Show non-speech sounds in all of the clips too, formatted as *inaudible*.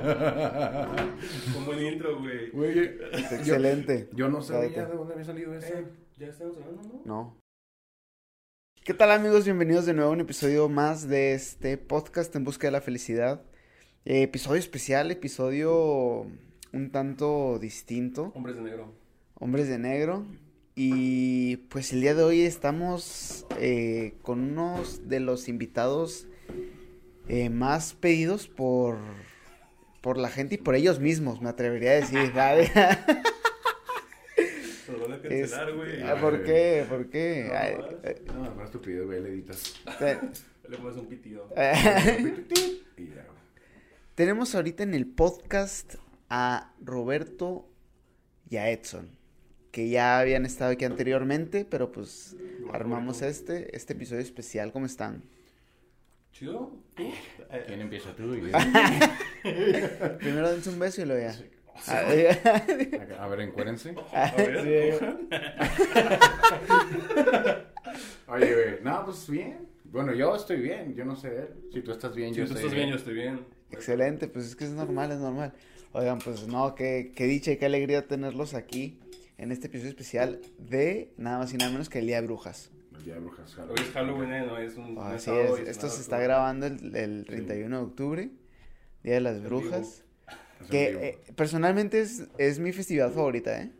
*laughs* Un buen intro, güey. Güey, Es excelente. yo no sabía Cállate. de dónde había salido eso. Eh, ya estamos hablando, ¿no? No. ¿Qué tal amigos? Bienvenidos de nuevo a un episodio más de este podcast en busca de la felicidad. Eh, episodio especial, episodio un tanto distinto. Hombres de negro. Hombres de Negro. Y pues el día de hoy estamos eh, con unos de los invitados eh, más pedidos por, por la gente y por ellos mismos, me atrevería a decir. ¿sabes? *laughs* Nos van a cancelar, güey. Ah, ¿Por qué? ¿Por qué? No, Ay, más. eh, No, estupidez, güey, le editas. *laughs* Le pones un pitido. *laughs* Y ya, güey. Tenemos ahorita en el podcast a Roberto y a Edson, que ya habían estado aquí anteriormente, pero pues armamos este, este episodio especial. ¿Cómo están? ¿Chido? ¿Tú? ¿Quién empieza tú? Y- Primero dense un beso y luego ya. Ah, A ver, encuérense. A ver. Oye, güey, no, pues bien. Bueno, yo estoy bien, yo no sé él. Si tú estás bien, Si yo tú estoy estás bien, yo estoy bien. Excelente, pues es que es normal, es normal. Oigan, pues no, qué, qué dicha y qué alegría tenerlos aquí en este episodio especial de nada más y nada menos que el Día de Brujas. El día de brujas, Hoy es Halloween, ¿eh? No es un. Así es, esto se está tú. grabando el, el 31 de octubre, Día de las En Brujas. Es Que eh, personalmente es, es mi festividad favorita, ¿eh?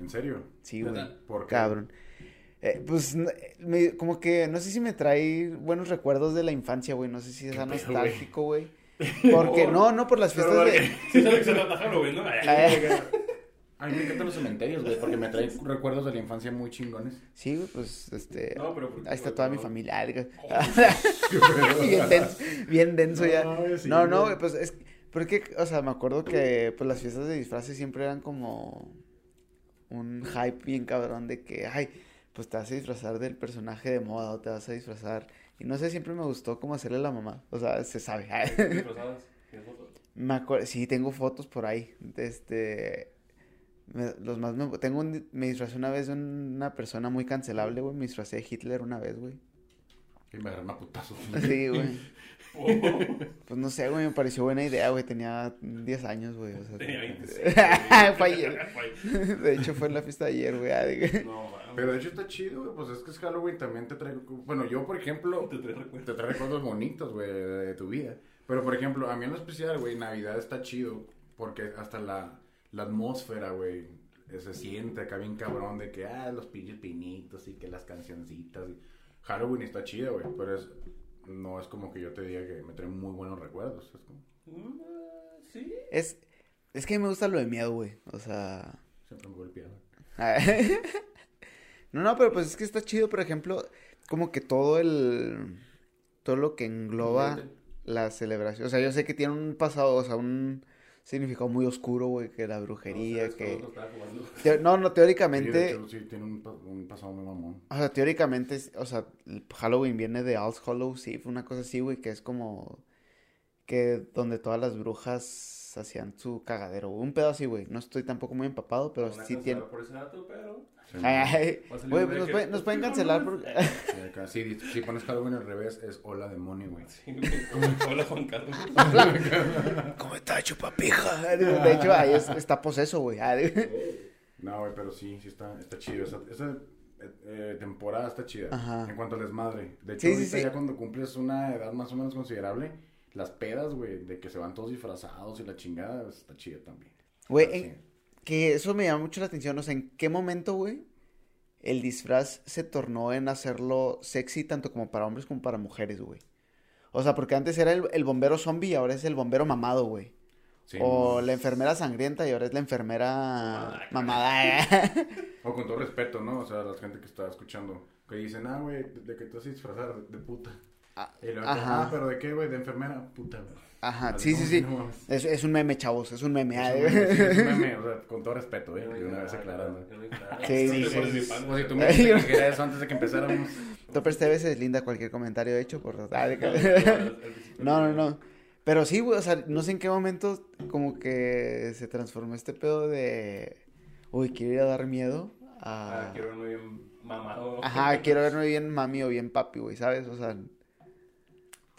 ¿En serio? Sí, güey. ¿Por qué? Cabrón. Eh, pues no- me- como que no sé si me trae buenos recuerdos de la infancia, güey. No sé si güey? nostálgico, güey. Porque *laughs* no, no por las fiestas de. *laughs* Sí, sabes que se trata Halloween, ¿no? *laughs* A mí me encantan los cementerios, güey, porque me trae *laughs* recuerdos de la infancia muy chingones. Sí, güey, pues este. No, pero ¿por qué, Ahí está toda mi familia. Qué *laughs* bien denso, bien denso ya. No, sí, No, no, güey. pues es porque, o sea, me acuerdo que pues las fiestas de disfraces siempre eran como un hype bien cabrón de que, ay, pues te vas a disfrazar del personaje de moda o te vas a disfrazar. Y no sé, siempre me gustó como hacerle a la mamá. O sea, se sabe. Disfrazadas. ¿Tienes fotos? *laughs* Me acuerdo, sí, tengo fotos por ahí. de Este, me- los más me, tengo un, me disfrazé una vez de una persona muy cancelable, güey. Me disfracé de Hitler una vez, güey. Y me agarran a putazos. *laughs* Sí, güey. Oh, Pues no sé, güey, me pareció buena idea, güey. Tenía 10 años, güey. O sea, Tenía 26. Fue ayer. De hecho, fue en la fiesta de ayer, güey. No. Pero de hecho está chido, güey, pues es que es Halloween también te trae... Bueno, yo, por ejemplo, Te traes recuerdos. te trae recuerdos bonitos, güey, de, de tu vida. Pero, por ejemplo, a mí en lo especial, güey, Navidad está chido porque hasta la, la atmósfera, güey, se siente acá bien cabrón de que, ah, los pinches pinitos y que las cancioncitas. Y... Halloween está chido, güey, pero es... No es como que yo te diga que me trae muy buenos recuerdos. Es como... Mm, Sí. Es, es que a mí me gusta lo de miedo, güey. O sea. Siempre me golpeaba. *laughs* No, no, pero pues es que está chido, por ejemplo, como que todo el. Todo lo que engloba la celebración. O sea, yo sé que tiene un pasado, o sea, un significado muy oscuro, güey, que la brujería, No, que. No, no, Sí, de teóricamente. hecho, sí, tiene un, pa- un pasado muy mamón. O sea, teóricamente, o sea, Halloween viene de All Hallows Eve, una cosa así, güey, que es como que donde todas las brujas hacían su cagadero, un pedo así, güey. No estoy tampoco muy empapado, pero Una sí tiene. por ese dato, pero. Ay, güey, día nos, que- pueden- nos pueden cancelar por... *laughs* Sí, sí, si pones Halloween al revés, es hola demonio, güey. Sí, güey. Hola, Juan Carlos. *laughs* ¿Cómo está, chupapija? *laughs* De hecho, ahí es- está poseso, güey. Ah, No, güey, pero sí, sí está, está chido. Esa, esa, eh, eh, temporada está chida. Ajá. En cuanto al desmadre. De hecho, Sí, ahorita sí. ya cuando cumples una edad más o menos considerable, las pedas, güey, de que se van todos disfrazados y la chingada, pues, está chida también. Güey, que eso me llama mucho la atención. O sea, ¿en qué momento, güey, el disfraz se tornó en hacerlo sexy tanto como para hombres como para mujeres, güey? O sea, porque antes era el, el bombero zombie y ahora es el bombero mamado, güey. Sí, o no. la enfermera sangrienta y ahora es la enfermera Mamada. mamada. *laughs* O con todo respeto, ¿no? O sea, la gente que está escuchando, que dicen, ah, güey, de, de que te vas a disfrazar de, de puta. Ah, Y luego, Ajá. ah, pero ¿de qué, güey? De enfermera, puta, güey. Ajá, sí, sí, como sí. no. Es, es un meme, chavos, es un meme. Es un meme, sí, es un meme, *laughs* o sea, con todo respeto, eh, una vez aclarando. Sí, sí, sí. pones mi pan, O si tú me dijiste que era eso antes de que empezáramos. *laughs* Topper TV se deslinda cualquier comentario hecho por... ah, *laughs* No, no, no. Pero sí, güey, o sea, no sé en qué momento como que se transformó este pedo de... Uy, quiero ir a dar miedo a... Ah, quiero verme bien mamado. Ajá, quiero verme bien mami o bien papi, güey, ¿sabes? O sea...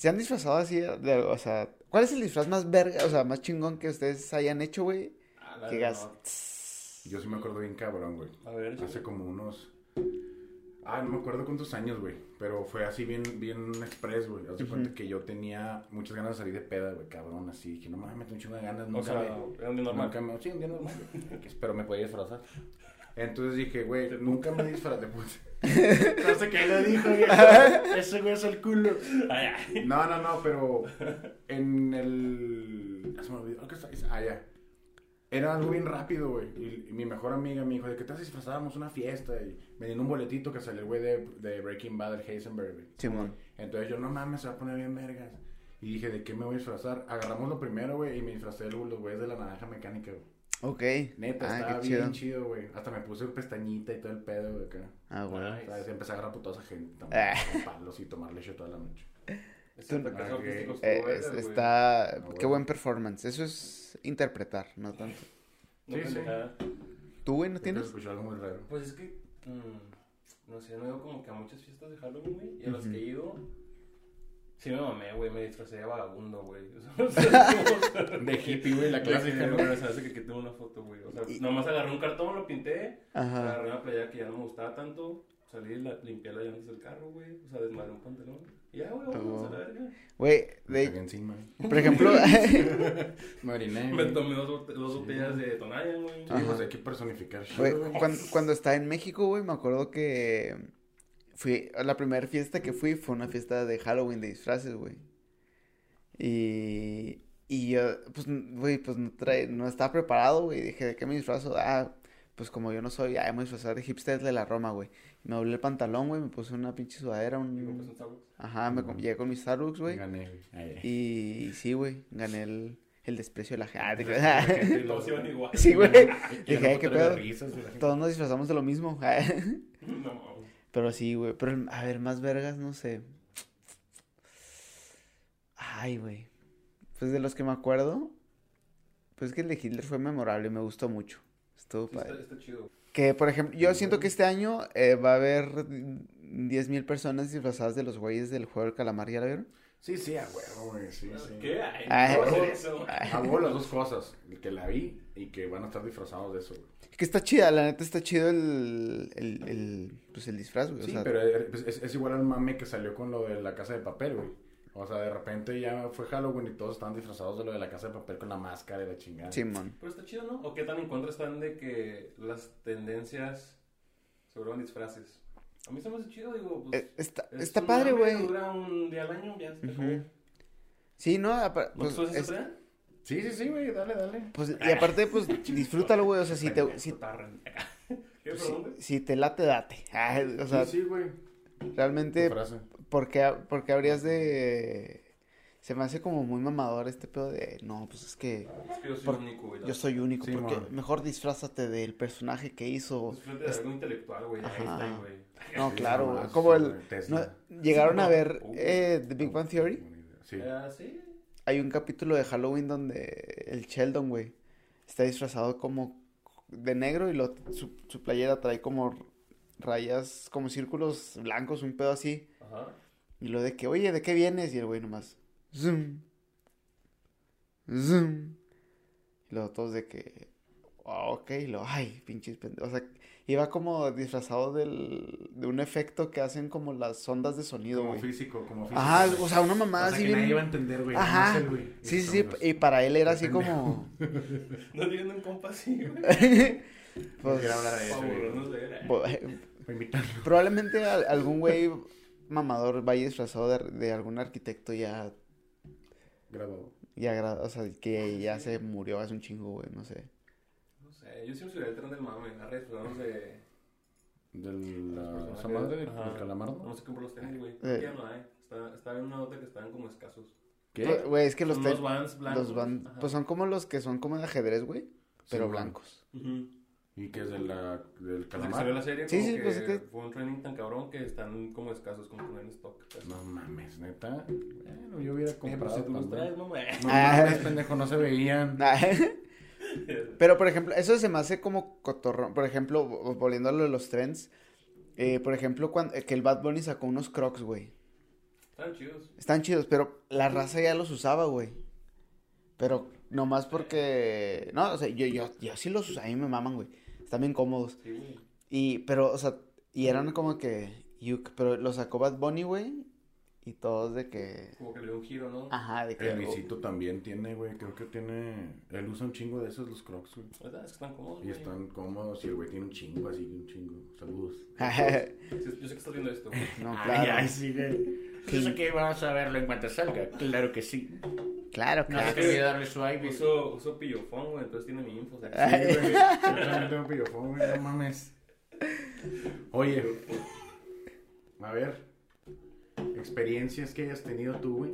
¿Se han disfrazado así? de- o sea, ¿cuál es el disfraz más verga, o sea, más chingón que ustedes hayan hecho, güey? Ah, Que gas. Yo sí me acuerdo bien cabrón, güey. A ver, Hace como unos... Ah, no me acuerdo cuántos años, güey. Pero fue así bien, bien express, güey. Haz de Ujú. cuenta que yo tenía muchas ganas de salir de peda, güey, cabrón, así. Que no mames, me tengo un chingo de ganas. O Nunca sea, me... era un día normal. Nunca me... Sí, un día normal. *laughs* Pero me podía disfrazar. Entonces dije, güey, nunca me disfrazé. Pues. *laughs* no sé qué le dijo, güey. *laughs* Ese güey es el culo. No, no, no, pero en el... ah, se me olvidó. ¿Qué está? Ah, ya. Era algo bien rápido, güey. Y, y mi mejor amiga me dijo, ¿de qué te disfrazábamos una fiesta? Y me dieron un boletito que salió el güey de, de Breaking Bad, el Heisenberg, güey. Simón. Entonces yo, no mames, se va a poner bien vergas. Y dije, ¿de qué me voy a disfrazar? Agarramos lo primero, güey, y me disfrazé de los güeyes de la naranja mecánica, güey. Ok. Neta, ah, estaba bien chido. güey. Hasta me puse pestañita y todo el pedo, güey, acá. Ah, bueno. Nice. ¿Sabes? Empecé a agarrar putosa gente también, Ah. con palos y tomar leche toda la noche. Tú- fracaso Ok. artístico estuvo Eh, es- güey. está... Ah, Qué buen performance. Eso es interpretar, no tanto. No Sí, sí. ¿Tú, güey, no Siempre tienes? algo muy raro. Pues es que, mm, no sé, no he ido como que a muchas fiestas de Halloween, güey. Y a las Ujú. que he ido, sí me mamé, güey. Me disfracé de vagabundo, güey. *laughs* O sea, *laughs* De hippie, güey, la clásica, ¿no? güey. Se hace que, que tengo una foto, güey. O sea, Y- nomás agarré un cartón, lo pinté. Ajá. Agarré una playa que ya no me gustaba tanto. Salí, la, limpié las llantas del carro, güey. O sea, desmadré un pantalón. Y ya, güey, vamos Oh. a la verga. Güey, Me de... encima. Por ejemplo... *laughs* Me oriné. Me tomé dos, dos botellas de Tonayan, güey. Sí, pues hay que personificar güey. cuando, cuando estaba en México, güey, me acuerdo que fui, la primera fiesta que fui fue una fiesta de Halloween de disfraces, güey. Y, y yo, pues, güey, pues no, trae, no estaba preparado, güey. Dije, ¿de qué me disfrazo? Ah, pues como yo no soy, ah, me disfrazar de hipster de la Roma, güey. Me doblé el pantalón, güey, me puse una pinche sudadera, un... un Starbucks. Ajá, me llegué con mis Starbucks, güey. Gané, güey. Y, y sí, güey, gané el, el desprecio de la gente. La *laughs* Todos iban igual. Sí, güey. *laughs* Dije, "Ay, ¿qué pedo?" risas. Todos nos disfrazamos de lo mismo. *laughs* No. Pero sí, güey. Pero, a ver, más vergas, no sé. Ay, güey. Pues de los que me acuerdo, pues que el de Hitler fue memorable, me gustó mucho. Estuvo Sí, está, padre. está chido. Que, por ejemplo, yo siento que este año eh, va a haber 10.000 personas disfrazadas de los güeyes del juego del calamar, ¿ya la vieron? Sí, sí, a huevo, güey. Sí, sí. ¿Qué? Ay, Ay. voy a huevo las dos cosas. El que la vi y que van a estar disfrazados de eso, güey. Que está chida, la neta está chido el, el, el, pues el disfraz, güey. o Sí, sea, pero es, pues, es- es igual al mame que salió con lo de la casa de papel, güey. O sea, de repente ya fue Halloween y todos estaban disfrazados de lo de la casa de papel con la máscara y la chingada. Simón. Pero está chido, ¿no? ¿O qué tan en contra están de que las tendencias se vuelvan disfraces? A mí se me hace chido, digo, pues... Eh, Está, es está padre, güey. Dura un día al año, ya. Sí, no, apa- ¿No pues, tú haces es-? Sí, sí, sí, güey, dale, dale. pues, y aparte, pues, *laughs* disfrútalo, güey. O sea, si te, si. *laughs* ¿Qué, si, perdón, güey? si te late, date. *laughs* Ay, o sea, sí, sí, güey. realmente. ¿por qué, por qué habrías de...? Se me hace como muy mamador este pedo de... No, pues es que Es que yo soy por- único, güey. yo soy único. Sí, porque man. mejor disfrázate del personaje que hizo... Es frente de algo intelectual, güey. Ajá. Einstein, güey. No, Sí, claro, güey. Como el... ¿no? ¿Llegaron a ver Uh. eh, The Big Bang Theory? Sí. Ah, sí. Hay un capítulo de Halloween donde el Sheldon, güey, está disfrazado como de negro y lo, su, su playera trae como rayas, como círculos blancos, un pedo así. Ajá. Y lo de que, oye, ¿de qué vienes? Y el güey nomás, zoom, zoom. Y luego todos de que, "Ah, ok, y lo, ay, pinches pendejos. O sea, iba como disfrazado del, de un efecto que hacen como las ondas de sonido, Como güey. físico, como físico. Ajá, o sea, una mamada O sea, así que bien... nadie iba a entender, güey. Ajá. güey. Sí, sí, y para él era así pendejo. como... *laughs* No tienen un compa así, güey. *laughs* pues, Quiero hablar de eso, güey. él. eh. invitarlo. probablemente al- algún güey mamador vaya disfrazado de, de algún arquitecto ya, Grabado. ya, o sea, que ya se murió hace un chingo, güey, no sé. No sé, yo siempre subí el tren del mame. Agarré disfrazarnos de... De los la... ¿Esa madre del Ajá. del calamardo? No sé comprar los tenis, güey. Eh. Ya no hay. Está, estaba en una nota que estaban como escasos. ¿Qué? Pues, Güey, es que los, Son unos Vans blancos. los van, Ajá. pues son como los que son como de ajedrez, güey, pero Sí, blancos. Ujú. ¿Y qué es de la, del que calamar? salió la serie, Sí, sí, que pues es que- fue un training tan cabrón que están como escasos, como que no en stock. casi. No mames, neta. Bueno, yo hubiera Eh, pues comprado si tú los también. traes, no, güey. No Ah. mames, pendejo, no se veían. *laughs* Pero, por ejemplo, eso se me hace como cotorrón. Por ejemplo, vo- volviendo a lo de los trends. eh, por ejemplo, cuando, que el Bad Bunny sacó unos crocs, güey. Están chidos. Están chidos, pero la raza ya los usaba, güey. Pero nomás porque... No, o sea, yo, yo, yo sí los usaba, a mí me maman, güey. Están bien cómodos. Sí, güey. Y, pero, o sea, y eran como que... yuk, pero los sacó Bad Bunny, güey. Y todos de que... Como que le dio un giro, ¿no? Ajá, de que... El Luisito también tiene, güey, creo que tiene... Él usa un chingo de esos, los crocs, güey. ¿Verdad? Es que están cómodos. Y güey. están cómodos y el güey tiene un chingo así, un chingo. Saludos. *laughs* Yo sé que estás viendo esto. güey. *laughs* no, Ay, claro. ay, sí, güey. Yo sé que vamos a verlo en cuanto salga. Claro que sí. Claro, No claro. se te olvide darle swipe. Uso, uso pillofón, güey, entonces tiene mi info. O sea. Sí, güey. *laughs* Yo también tengo pillofón, güey, no mames. Oye, a ver. Experiencias que hayas tenido tú, güey.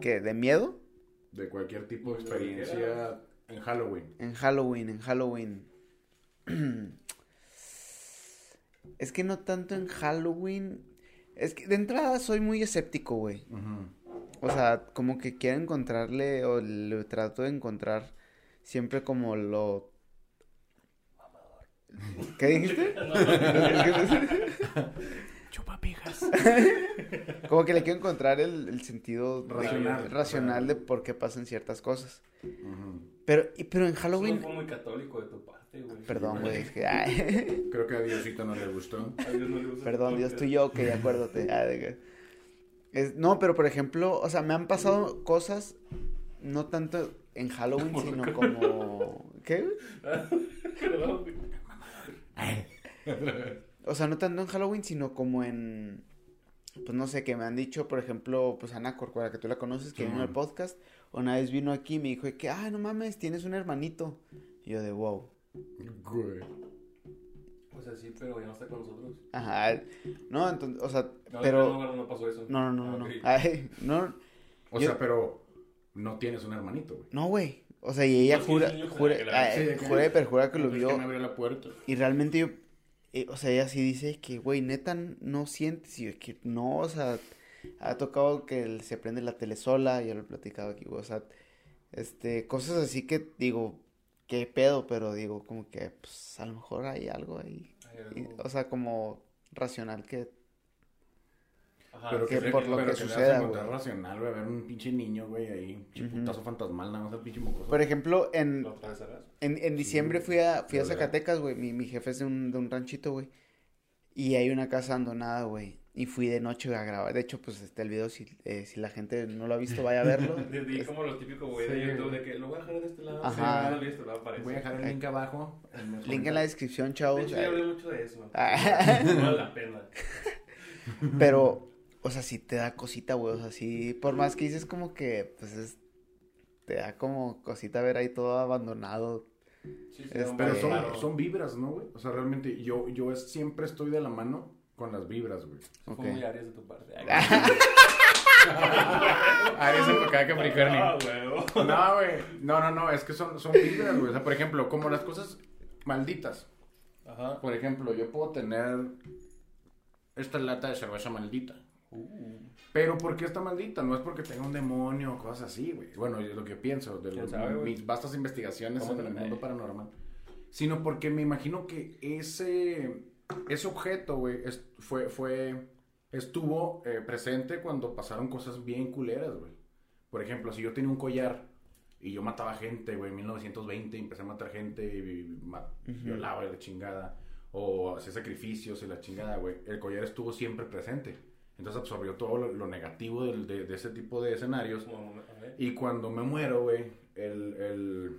¿Qué? ¿De miedo? De cualquier tipo de experiencia en Halloween. En Halloween, en Halloween. *clears throat* Es que no tanto en Halloween. Es que de entrada soy muy escéptico, güey. O sea, como que quiero encontrarle o le trato de encontrar siempre como lo... ¿Qué dijiste? *laughs* Chupapijas. *laughs* Como que le quiero encontrar el, el sentido de- Racional. racional de por qué pasan ciertas cosas. Pero, y- pero en Eso Halloween... no fue muy católico de tu parte, güey. Perdón, güey. es que- ay. *laughs* Creo que a Diosito no le gustó. A Dios no le gusta Perdón, Dios tú y yo, que *laughs* acuérdate. Ah, de que- es- no, pero por ejemplo, o sea, me han pasado cosas, no tanto en Halloween, sino como... *laughs* ¿Qué? O sea, no tanto en Halloween, sino como en... Pues no sé, que me han dicho, por ejemplo, pues Ana Corcuera, que tú la conoces, que Sí, vino al podcast, una vez vino aquí y me dijo que, ah, no mames, tienes un hermanito. Y yo de, wow. Güey. O sea, sí, pero ya no está con nosotros. Ajá. No, entonces, o sea, No, pero... No, no, no pasó eso. No, no, no, no, Ah, no. ok. Ay, no, O Yo- sea, pero no tienes un hermanito, güey. no, güey. O sea, y ella No, sí, jura, sí, jura, la- sí, jura y perjura que lo Es vio. que me abrió la puerta. Y realmente yo, eh, o sea, ella sí dice que, güey, neta, no sientes. Y yo, que no, o sea, ha tocado que él se prende la tele sola, ya lo he platicado aquí, güey, o sea, este, cosas así que digo, qué pedo, pero digo, como que, pues, a lo mejor hay algo ahí. Hay Y, algo- o sea, como racional que, Ajá, Pero que sí, por lo pero que hace suceda, güey. racional, güey, ver un pinche niño, güey, ahí, pinche putazo fantasmal, nada más el pinche mocoso. por ejemplo, en. En, en diciembre fui a, fui a. Zacatecas, güey. Mi, mi jefe es de un, de un ranchito, güey. Y hay una casa abandonada, güey. Y fui de noche a grabar. De hecho, pues este el video, si, eh, si la gente no lo ha visto, vaya a verlo. *laughs* De, de- como lo típico, güey, Sí. de YouTube, de que lo voy a dejar de este lado. Ajá. Sí, no lo he visto, lo aparece. Voy a dejar el link abajo. Link en la descripción, De chavos. hecho, ya hablé mucho de eso. No *laughs* vale la pena. Pero, o sea, sí te da cosita, güey. O sea, sí, por más que dices como que, pues es, te da como cosita ver ahí todo abandonado. Sí, sí, Es- un Pero son, son vibras, ¿no, güey? O sea, realmente yo, yo es- siempre estoy de la mano con las vibras, güey. Fue muy Aries de tu parte. *laughs* *laughs* Aries enfocada a Capricornio. Ah. No, güey. No, no, no. Es que son, son vibras, güey. O sea, por ejemplo, como las cosas malditas. Ajá. Por ejemplo, yo puedo tener esta lata de cerveza maldita. Uh, Pero ¿por qué está maldita? No es porque tenga un demonio o cosas así, güey. Bueno, es lo que pienso de mis vastas investigaciones ¿Cómo en el mundo paranormal. Sino porque me imagino que ese, ese objeto, güey, es- fue, fue, estuvo eh, presente cuando pasaron cosas bien culeras, güey. Por ejemplo, si yo tenía un collar y yo mataba gente, güey, en 1920, y empecé a matar gente y ma- violaba y la chingada, o hacía sacrificios y la chingada, güey, el collar estuvo siempre presente. Entonces absorbió todo lo, lo negativo del- de, de ese tipo de escenarios. Y cuando me muero, güey, el, el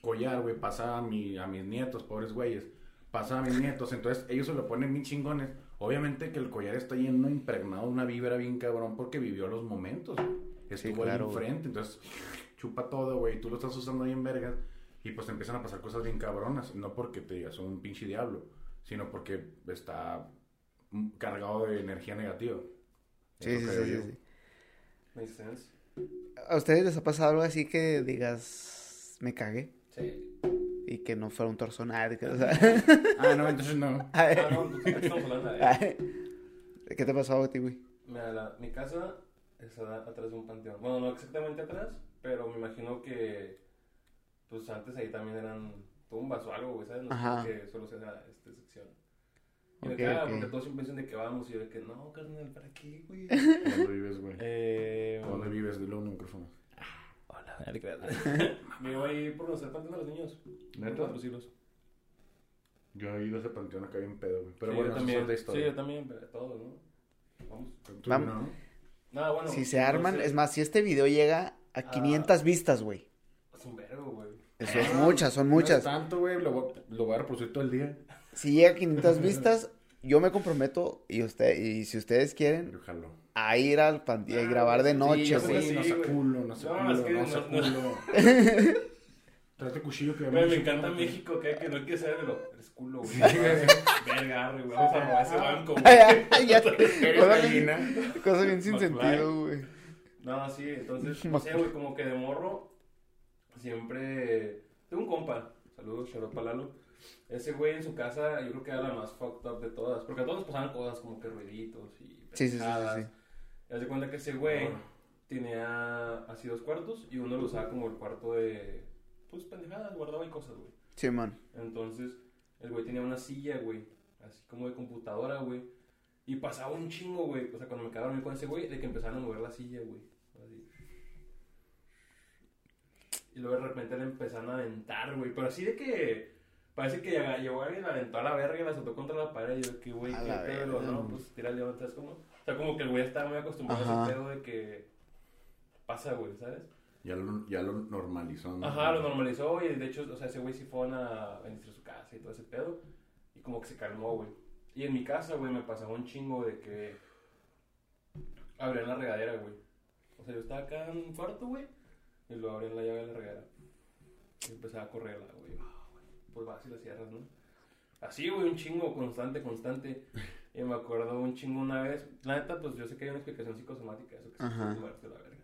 collar, güey, pasa a, mi, a mis nietos, pobres güeyes. Pasa a mis nietos, entonces ellos se lo ponen bien chingones. Obviamente que el collar está lleno, impregnado de una vibra bien cabrón porque vivió los momentos. Estuvo claro, ahí enfrente, entonces chupa todo, güey. Tú lo estás usando ahí en vergas y pues te empiezan a pasar cosas bien cabronas. No porque te digas un pinche diablo, sino porque está cargado de energía negativa. Sí, sí, sí, sí, sí. Makes sense. ¿A ustedes les ha pasado algo así que digas, me cagué? Sí. Y que no fuera un torso, que, o sea, *laughs* Ah, no, entonces no. *laughs* Ah, no, pues, ¿de qué estamos hablando? Ay. ¿Qué te pasó a ti, güey? Mira, la- mi casa está atrás de un panteón. Bueno, no exactamente atrás, pero me imagino que pues antes ahí también eran tumbas o algo, güey, ¿sabes? No sé Ajá. por qué solo se da esta sección. Y me Ok, caga ok. porque todos siempre piensan de que vamos y yo de que no, carnal, ¿para qué, güey? ¿Dónde vives, güey? eh, ¿Dónde vives? Dilo en un micrófono. Hola, no te creas. *laughs* *laughs* Me voy a ir por los panteón de los niños. ¿Neta? Cuatro siglos. Yo he ido a ese panteón acá bien pedo, güey. Pero Sí, bueno, yo también. es otra Sí, historia. yo también, pero todos, ¿no? Vamos. Vamos. no. Nada, bueno. Si se arman, entonces, es más, si este video llega a Ah. 500 vistas, güey. Es un vergo, güey. Eso es muchas, son No es muchas. tanto, güey. Lo, voy- lo voy a reproducir todo el día. Si llega a 500 vistas, *laughs* yo me comprometo y usted y si ustedes quieren a ir al panteón y Ah, grabar de sí, noche, güey. sé. no Sí, se culo, no se No, culo, *laughs* no se culo. Trate cuchillo que me encanta. México, que, que no hay que saber de lo. Eres culo, güey. Verga, güey. Vamos a robar ese banco, *laughs* güey. *laughs* Cosa, bien sin sentido, güey. No, sí, entonces, no sé, güey, como que de morro, siempre. Tengo un compa, saludos, Charot Palalo. Ese güey en su casa, yo creo que era la más fucked up de todas. Porque a todos nos pasaban cosas como que ruiditos y. Sí, sí, sí, sí, pendejadas. sí. Y haz de cuenta que ese güey tenía así dos cuartos y uno lo usaba como el cuarto de. Pues pendejadas, guardaba ahí cosas, güey. Sí, man. Entonces, el güey tenía una silla, güey, así como de computadora, güey. Y pasaba un chingo, güey. O sea, cuando me quedaba a dormir con ese güey, de que empezaban a mover la silla, güey. Así. Y luego de repente le empezaron a aventar, güey. Pero así de que. Parece que llegó alguien, la aventó a la verga y la soltó contra la pared. Y yo, que güey, A qué pedo. ¿no? Pues tírale otra, es como. O sea, como que el güey estaba muy acostumbrado a Ajá. ese pedo de que. Pasa, güey, ¿sabes? Ya lo, ya lo normalizó, ¿no? Ajá, lo normalizó y de hecho, o sea, ese güey sí fue a bendecir su casa y todo ese pedo. Y como que se calmó, güey. Y en mi casa, güey, me pasaba un chingo de que abrían la regadera, güey. O sea, yo estaba acá en un cuarto, güey, y lo abrían la llave de la regadera. Y empezaba a correrla, güey. Güey, Pues vas y la cierras, ¿no? Así, güey, un chingo, constante, constante. Y me acuerdo un chingo una vez. La neta, pues yo sé que hay una explicación psicosomática, eso que se puede muerte la verga.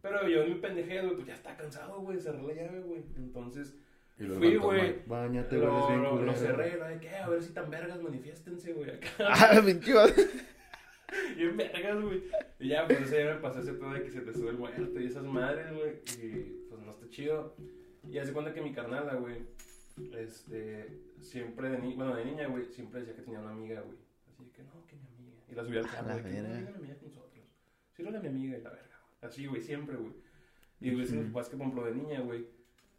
Pero yo en mi pendejez, güey, pues ya estaba cansado, güey, cerré la llave, güey. Entonces, Y Fui, güey. Báñate, lo, bien lo, lo culero". cerré, lo de que, a ver si tan vergas, manifiéstense, güey, acá. *laughs* Ah, vato. *laughs* Bien vergas, güey. Y ya, pues ese día me pasó ese pedo de que se te sube el muerto y esas madres, güey. Y pues no está chido. Y hace cuenta que mi carnala, güey, este, siempre de niña, bueno, de niña, güey, siempre decía que tenía una amiga, güey. Así que no, que mi amiga. Y la subía al A de que no, mi amiga con nosotros. Sí, no era mi amiga y la verga, güey. Así, güey, siempre, güey. Y a veces, Ujú. pues que, por ejemplo, de niña, güey,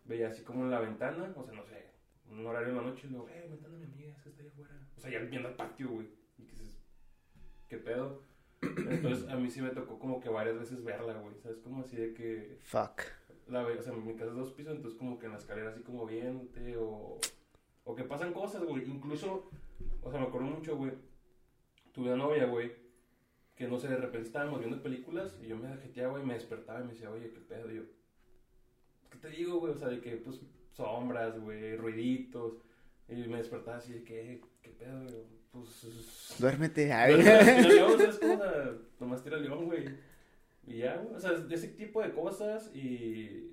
veía así como en la ventana, o sea, no sé, un horario en la noche y luego, eh, ventana de mi amiga, es que está ahí afuera. O sea, ya viendo al patio, güey. Y que dices, ¿qué pedo? Entonces, a mí sí me tocó como que varias veces verla, güey. ¿Sabes? Como así de que Fuck. La o sea, mi casa es dos pisos, entonces como que en la escalera así como viente o, o que pasan cosas, güey. Incluso, o sea, me acuerdo mucho, güey. Tuve una novia, güey, que no sé, de repente estábamos viendo películas y yo me jeteaba, güey, y me despertaba y me decía, oye, qué pedo, Y yo. ¿Qué te digo, güey? O sea, de que, pues, sombras, güey, ruiditos. Y me despertaba así de que, ¿qué pedo, güey? Pues. Duérmete. *laughs* O sea, nomás tira león, güey. Y ya, güey. O sea, de ese tipo de cosas y.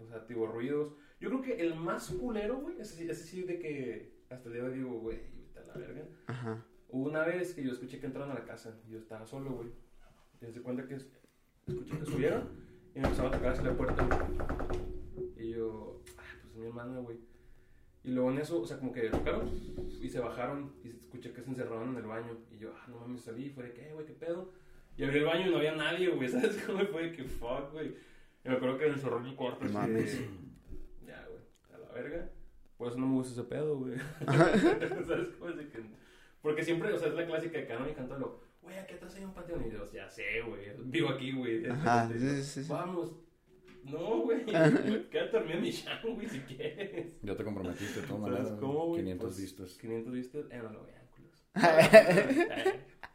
O sea, tipo ruidos. Yo creo que el más culero, güey, ese, sí- ese sí de que hasta el día de hoy digo, güey, a la verga. Ajá. Hubo una vez que yo escuché que entraron a la casa y yo estaba solo, güey. Y se cuenta que es- escuché que subieron y me empezaron a tocar así la puerta. Y yo, ah, pues es mi hermana, güey. Y luego en eso, o sea, como que tocaron y se bajaron y escuché que se encerraron en el baño. Y yo, ah, no mames, salí y fue de que, güey, qué pedo. Y abrí el baño y no había nadie, güey, ¿sabes cómo fue? Que fuck, güey. Y me acuerdo que me encerró en mi cuarto. así Mames. de, Ya, güey, a la verga. Por eso no me gusta ese pedo, güey. ¿Sabes cómo es que.? Porque siempre, o sea, es la clásica de Canon y Cántalo. Güey, aquí atrás hay un panteón. Y yo, ya sé, güey. Vivo aquí, güey. Ajá, Este, sí, sí, sí. Vamos. No, güey. Quédate dormido en mi chan, güey, si quieres. Ya te comprometiste, todas ¿Sabes cómo, güey? 500 Pues, vistas. 500 vistas. Eh, no lo vean, culos.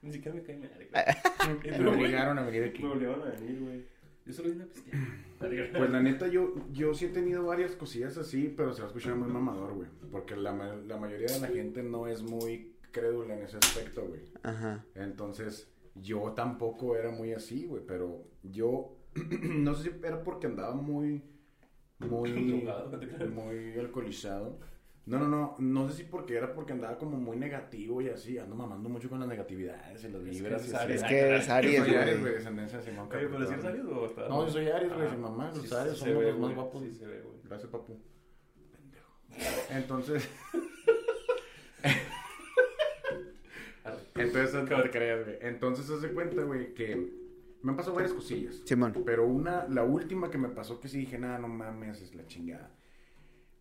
Ni siquiera me cae madre. *laughs* Me obligaron a venir aquí. Me obligaron a venir, güey. Yo solo vine a pistear. *laughs* Pues la neta, yo, yo sí he tenido varias cosillas así, pero se va a escuchar muy mamador, güey. Porque la, ma- la mayoría de la gente no es muy crédula en ese aspecto, güey. Ajá. Entonces, yo tampoco era muy así, güey. Pero yo, *clears throat* no sé si era porque andaba muy, muy, *laughs* muy alcoholizado. No, no, no, no sé si porque era porque andaba como muy negativo y así, ando mamando mucho con las negatividades y las vibras y es. Es que es Aries, Soy Aries, güey, güey. descendencia de Simón Oye, pero si eres Aries o está. No, yo soy Aries, güey, Ah, mi mamá, los sí, Aries ve, los más güey, guapos. Sí, se ve, güey. Gracias, papu. Entonces. *laughs* Entonces, no te creas, güey. Entonces, haz de cuenta, güey, que me han pasado varias cosillas. Simón. Pero una, la última que me pasó que sí dije, nada, no mames, es la chingada.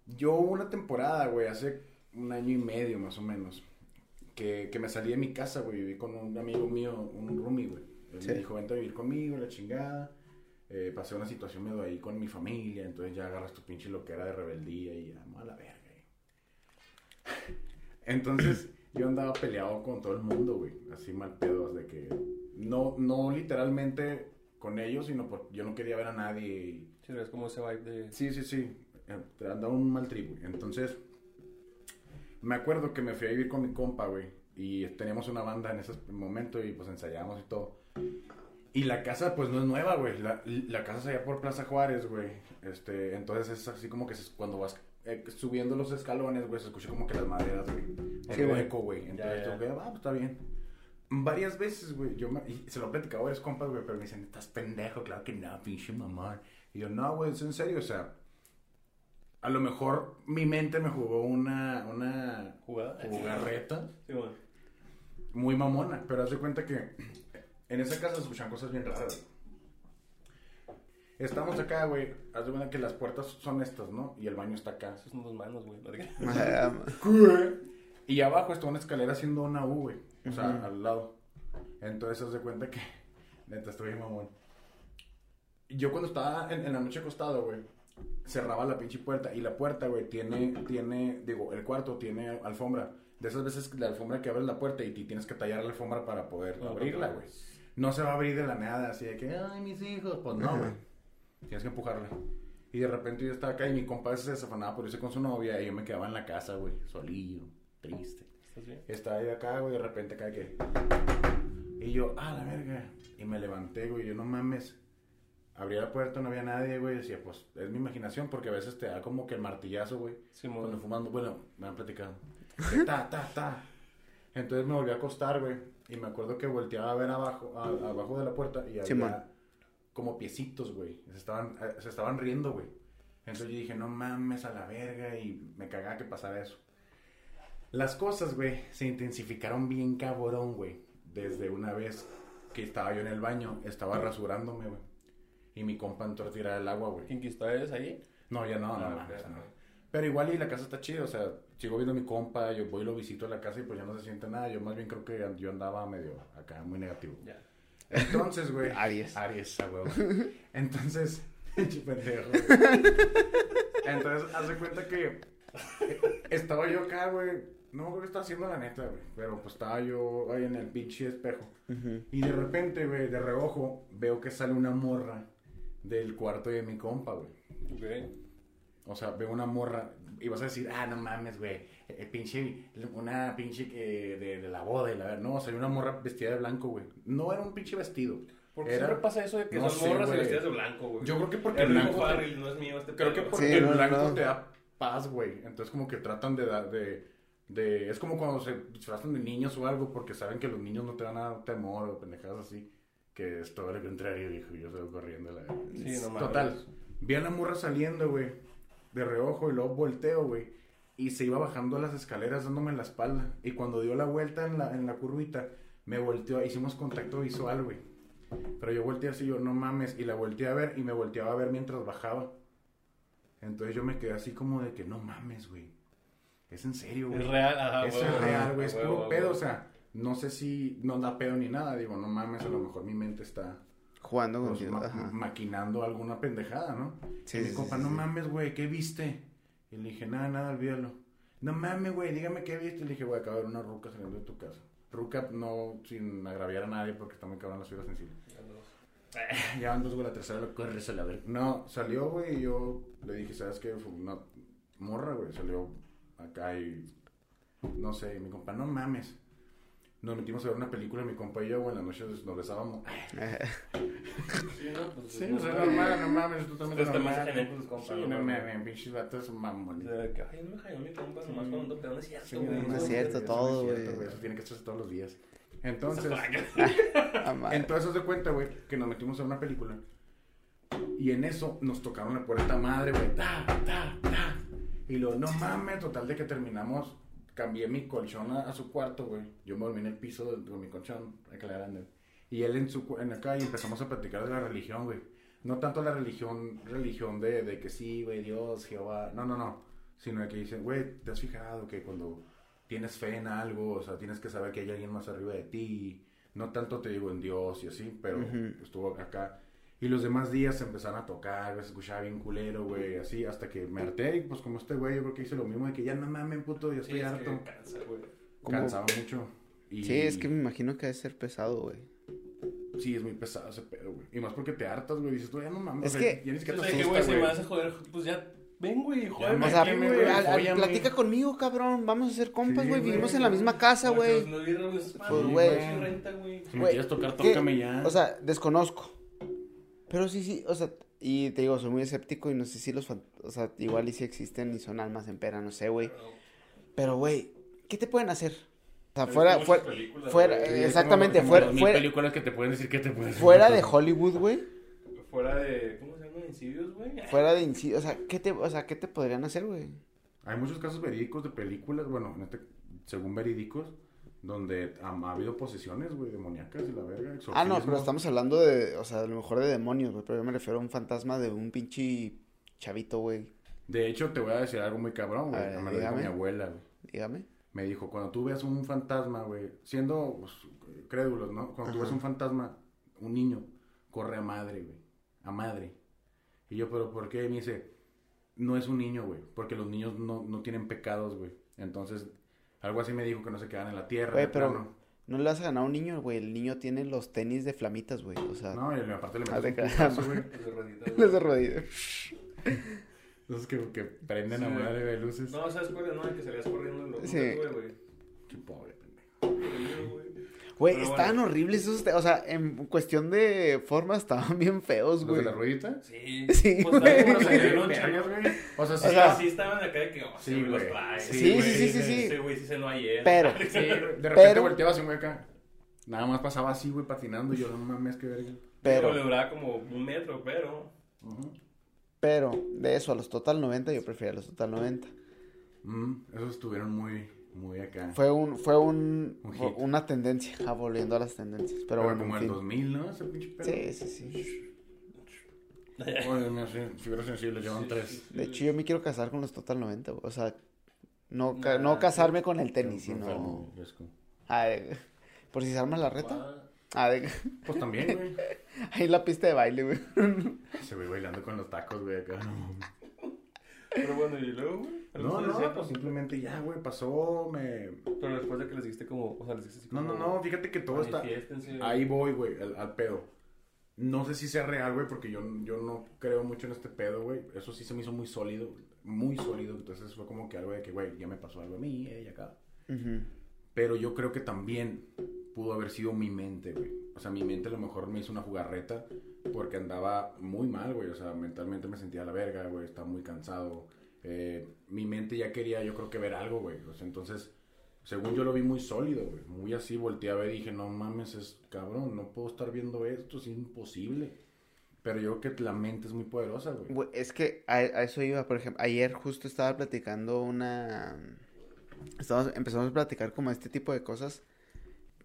Yo hubo una temporada, güey, hace un año y medio más o menos, que, que me salí de mi casa, güey, viví con un amigo mío, un roomie, güey. Él Sí. me dijo, vente a vivir conmigo, la chingada. Eh, pasé una situación medio ahí con mi familia, entonces ya agarras tu pinche loquera de rebeldía y ya, a la verga. güey. *laughs* Entonces, yo andaba peleado con todo el mundo, güey, así mal pedos, de que no, no literalmente con ellos, sino porque yo no quería ver a nadie. y- Sí, es como ese vibe de... Sí, sí, sí, eh, andaba un mal trip, güey. Entonces, me acuerdo que me fui a vivir con mi compa, güey, y teníamos una banda en ese momento y pues ensayábamos y todo. Y la casa, pues no es nueva, güey. La, la casa es allá por Plaza Juárez, güey. Este, entonces es así como que se- cuando vas eh, subiendo los escalones, güey, se escucha como que las maderas, güey. Sí, El güey. eco, güey. Entonces, yo, güey, ah, pues está bien. Varias veces, güey, yo me, y se lo he platicado a varios compas, güey, pero me dicen, estás pendejo, claro que no, pinche mamá. Y yo, no, güey, es en serio, o sea, a lo mejor mi mente me jugó una, una ¿Jugada? jugarreta Sí, bueno. muy mamona, pero haz de cuenta que en esa casa se escuchan cosas bien raras. Estamos acá, güey, haz de cuenta que las puertas son estas, ¿no? Y el baño está acá. Esos son dos manos, güey. ¿no? *laughs* Y abajo está una escalera haciendo una U, güey. O sea, al lado. Entonces, haz de cuenta que, neta, estoy bien mamón. Yo cuando estaba en, en la noche acostado, güey, cerraba la pinche puerta. Y la puerta, güey, tiene, tiene, digo, el cuarto tiene alfombra. De esas veces la alfombra que abres la puerta y ti tienes que tallar la alfombra para poder No, abrirla, güey. No se va a abrir de la nada, así de que, ay, mis hijos. Pues no, güey. Tienes que empujarla. Y de repente yo estaba acá y mi compa se desafanaba por irse con su novia y yo me quedaba en la casa, güey, solillo, triste. ¿Estás bien? Estaba ahí acá, güey, de repente acá que... Y yo, ah, la verga. Y me levanté, güey, yo no mames. Abrí la puerta, no había nadie, güey. Decía, pues, es mi imaginación, porque a veces te da como que el martillazo, güey. Sí, Cuando bueno. fumando, bueno, me han platicado. Que ta, ta, ta. Entonces me volví a acostar, güey. Y me acuerdo que volteaba a ver abajo, a- abajo de la puerta y había como piecitos, güey. Se estaban, eh, se estaban riendo, güey. Entonces yo dije, no mames a la verga y me cagaba que pasara eso. Las cosas, güey, se intensificaron bien cabrón, güey. Desde una vez que estaba yo en el baño, estaba rasurándome, güey. Y mi compa entró a tirar el agua, güey. ¿Quién es ahí? No, ya no, no, Ah, no. ok. Pero igual y la casa está chida, o sea, sigo viendo a mi compa, yo voy y lo visito a la casa y pues ya no se siente nada. Yo más bien creo que yo andaba medio acá, muy negativo. Ya. Entonces, güey. *laughs* Aries. Aries, a huevo. Entonces, *laughs* pinche pendejo. Entonces, haz de cuenta que estaba yo acá, güey. No me acuerdo qué estaba haciendo la neta, güey. Pero pues estaba yo ahí en el pinche espejo. Ujú. Y de repente, güey, de reojo, veo que sale una morra del cuarto de mi compa, güey. Ok. O sea, veo una morra y vas a decir, ah, no mames, güey, eh, pinche, una pinche eh, de, de la boda y la verdad. No, salió una morra vestida de blanco, güey. No era un pinche vestido. Porque Era- siempre pasa eso de que no son sé, morras vestidas de blanco, güey. Yo creo que porque el el blanco no es mío este Creo que porque Sí, el no, blanco no. te da paz, güey. Entonces como que tratan de dar, de, de... Es como cuando se disfrazan de niños o algo porque saben que los niños no te van a dar temor o pendejadas así. Que es todo lo contrario, dijo. Yo salgo corriendo. La... Sí, no. Total. Vi a la morra saliendo, güey. De reojo y luego volteo, güey. Y se iba bajando las escaleras dándome la espalda. Y cuando dio la vuelta en la, en la curvita, me volteó. Hicimos contacto visual, güey. Pero yo volteé así, yo no mames. Y la volteé a ver y me volteaba a ver mientras bajaba. Entonces yo me quedé así como de que no mames, güey. Es en serio, güey. Es real, ajá, es real, güey. Es puro pedo, o sea. No sé si no da pedo ni nada. Digo, no mames, a lo mejor mi mente está Jugando pues, contigo. ma- Ajá. maquinando alguna pendejada, ¿no? Sí, y mi sí, compa, sí, no sí. mames, güey, ¿qué viste? Y le dije, nada, nada, olvídalo. No mames, güey, dígame qué viste. Y le dije, güey, acaba de ver una ruca saliendo de tu casa. Ruca, no sin agraviar a nadie porque está muy cabrón la ciudad sensible. Ya van dos, güey, la tercera lo corres a la ver. No, salió, güey, y yo le dije, ¿sabes qué? Fue una morra, güey, salió acá y. No sé, y mi compa, no mames. Nos metimos a ver una película, mi compa y yo, en la noche nos besábamos. *laughs* Sí, no, pues, Sí, es o sea, normal. normal, no mames, totalmente Ustedes también compas, Sí, ¿no? mames, pinches vatos mamones. Ay, no me cayó mi compa, nomás tope, no es cierto, güey. no es cierto, todo, güey. Eso tiene que hacerse todos los días. Entonces, *laughs* Ah, entonces haz de cuenta, güey, que nos metimos a una película. Y en eso nos tocaron la puerta madre, güey. Ta, ta, ta. Y luego, no mames, total de que terminamos cambié mi colchón a, a su cuarto, güey. Yo me dormí en el piso de- con mi colchón, aclarando. Y él en su en acá y empezamos a platicar de la religión, güey. No tanto la religión, religión de, de que sí, güey, Dios, Jehová. No, no, no. Sino de que dicen, güey, ¿te has fijado que cuando tienes fe en algo, o sea, tienes que saber que hay alguien más arriba de ti? No tanto te digo en Dios y así, pero Ujú. estuvo acá. Y los demás días se empezaron a tocar, güey, se escuchaba bien culero, güey, así, hasta que me harté. Y pues como este güey, yo creo que hice lo mismo de que ya no mames, puto, ya Sí, estoy es harto. que cansa, güey. Cansaba mucho. Y... Sí, es que me imagino que debe ser pesado, güey. Sí, es muy pesado ese pedo, güey. Y más porque te hartas, güey. Dices tú, ya no mames. Es o sea, que- Ya ni siquiera te güey, si me vas a joder, pues ya, ven, güey, jódeme O sea, aquí, güey. güey, al- al- fóllame. platica conmigo, cabrón. Vamos a ser compas, Sí, güey. güey. Vivimos en la misma casa, güey. Pues, güey. Si me quieres tocar, ¿qué? tócame ya. O sea, desconozco. Pero sí, sí, o sea, y te digo, soy muy escéptico y no sé si los, o sea, igual y si existen y son almas en pera, no sé, güey. Pero, güey, ¿qué te pueden hacer? O sea, fuera, eh, exactamente, como- como fuera, fuera, películas que te pueden decir que te pueden fuera de Hollywood, güey. Fuera de, ¿cómo se llama? Insidious, güey. Fuera de inci- o sea, ¿qué te, o sea, ¿qué te podrían hacer, güey? Hay muchos casos verídicos de películas, bueno, en este, según verídicos, donde ha, ha habido posesiones, güey, demoníacas y la verga. Ah, no, pero estamos hablando de, o sea, a lo mejor de demonios, güey, pero yo me refiero a un fantasma de un pinche chavito, güey. De hecho, te voy a decir algo muy cabrón, güey. Me lo dijo dígame. mi abuela, güey. Dígame. Me dijo, cuando tú veas un fantasma, güey, siendo pues, crédulos, ¿no? Cuando tú ves un fantasma, un niño, corre a madre, güey. A madre. Y yo, ¿pero por qué? Y me dice, no es un niño, güey. Porque los niños no, no tienen pecados, güey. Entonces, algo así me dijo que no se quedan en la tierra. Güey, pero plano. no le vas a ganar a un niño, güey. El niño tiene los tenis de flamitas, güey. O sea, No, y aparte le metes un putazo, güey. Los de rodillas. Esos que, que prenden a Sí. madre de luces. No, ¿sabes cuál es? No, el que salías corriendo. Lo Sí. nunca tuve, güey. Qué pobre, pendejo. Güey. Güey, Pero estaban bueno. horribles esos, te- o sea, en cuestión de forma estaban *laughs* bien feos, ¿Los de güey. la ruedita? Sí. Sí, Pues güey. como salieron *laughs* güey. O sea, sí, O Sí, sea, sí estaban acá de que, oh, sí, sí, los güey. trae. Sí, Sí, güey, sí, sí, sí, sí. Ese güey sí se no ayer. Pero- *laughs* Sí, de repente Pero- volteaba así, güey, acá. Nada más pasaba así, güey, patinando. Y yo, no mames, qué verga. Pero Pero, le duraba como un metro, pero. Pero, de eso a los Total 90, yo prefería los Total 90. Mm, esos estuvieron muy, muy acá. Fue un, fue un, Un fue una tendencia, ah, volviendo a las tendencias. Pero, Pero bueno, como en el fin. 2000, ¿no? Ese pinche pedo. Sí, sí, sí. Figuras sensibles, llevan Sí, tres. sí, sí. De hecho, yo me quiero casar con los Total 90, güey. O sea, no, Nah, no casarme con el tenis, Enfermo, sino... fresco. Ah, de- *laughs* por si se arma la reta. Ah, Ah, de- Pues también, güey. *laughs* ahí la pista de baile, güey. *laughs* Se ve bailando con los tacos, güey, acá. Pero bueno, y luego, güey. ¿Algo No, no, diciendo? pues simplemente ya, güey, pasó, me... Pero después de que les dijiste como. O sea, les dijiste así No, como. no, no, fíjate que todo está... Ahí voy, güey, al, al pedo. No sé si sea real, güey, porque yo, yo no creo mucho en este pedo, güey. Eso sí se me hizo muy sólido, muy sólido. Entonces fue como que algo de que, güey, ya me pasó algo a mí, eh, y acá. Ujú. Pero yo creo que también pudo haber sido mi mente, güey. O sea, mi mente a lo mejor me hizo una jugarreta porque andaba muy mal, güey. O sea, mentalmente me sentía a la verga, güey. Estaba muy cansado. Eh, mi mente ya quería, yo creo que ver algo, güey. Entonces, según yo lo vi muy sólido, güey. Muy así, volteé a ver y dije, no mames, es cabrón, no puedo estar viendo esto, es imposible. Pero yo creo que la mente es muy poderosa, güey. Es que a, a eso iba, por ejemplo, ayer justo estaba platicando una... Estamos, empezamos a platicar como este tipo de cosas.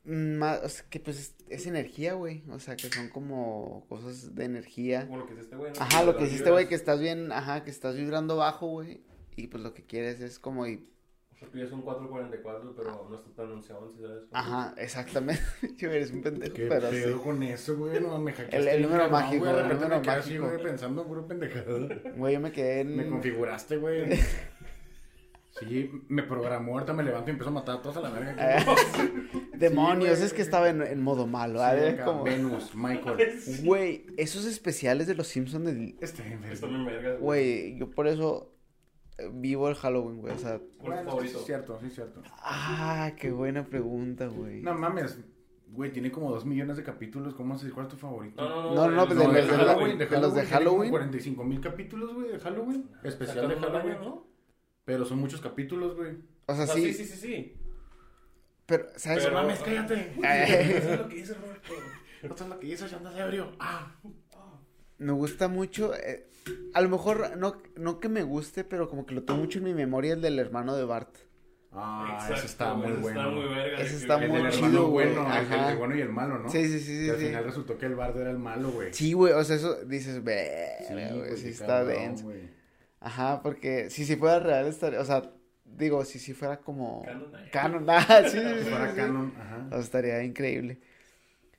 Más, o sea, que pues es, es energía, güey. O sea, que son como cosas de energía. Como lo que hiciste, güey. ¿no? Ajá, lo que hiciste, güey, que estás bien, ajá, que estás vibrando bajo, güey. Y pues lo que quieres es como y... O sea, pides un 444, pero no está tan anunciado, ¿sí ¿sabes? Ajá, exactamente. *laughs* Yo eres un pendejo, ¿Qué pero pedo sí. con eso, güey? No, me hackeaste. El- número mágico, güey. De el número me quedé así, mágico. güey, pensando en puro pendejado. Güey, yo me quedé en... Me configuraste, güey. *laughs* Sí, me programó, ahorita me levanto y empiezo a matar a todos a la verga. *laughs* Eh, Demonios, Sí, es que estaba en, en modo malo. Sí, a ver, acá, como... Venus, Michael. *laughs* Güey, esos especiales de los Simpsons del... Este, Están bien vergas, Güey, yo por eso eh, vivo el Halloween, güey. O sea, ¿Cuál es Bueno, tu sí favorito? es cierto, sí es cierto. ah, qué buena pregunta, güey. No mames, güey, tiene como dos millones de capítulos. ¿Cómo decir cuál es tu favorito? No, no, No, no, de los de de los de Halloween. de los de Halloween. 45 mil capítulos, güey, de Halloween. Especial de Halloween. ¿no? Pero son muchos capítulos, güey. O sea, O sea, sí, sí, sí, sí, sí. Pero, ¿sabes? Pero- mames, cállate. Eh, Eso es lo que dice Roberto. Esto es lo que dices, ya andas ebrio. Ah. me gusta mucho, eh, a lo mejor no, no que me guste, pero como que lo tengo mucho en mi memoria el del hermano de Bart. Ah, Exacto, ese está muy bueno. Está muy verga. Que- está El muy el chido, bueno, el- el, Ajá. del bueno y el malo, ¿no? Sí, sí, sí, sí. al sí. final resultó que el bardo era el malo, güey. Sí, güey, o sea, eso dices, ve, Sí, güey, sí está cabrón, denso. güey. Ajá, porque si si fuera real estaría, o sea, digo, si si fuera como Canon, eh. canon, *laughs* ah, sí, sí, Si fuera sí. canon, ajá. O estaría increíble.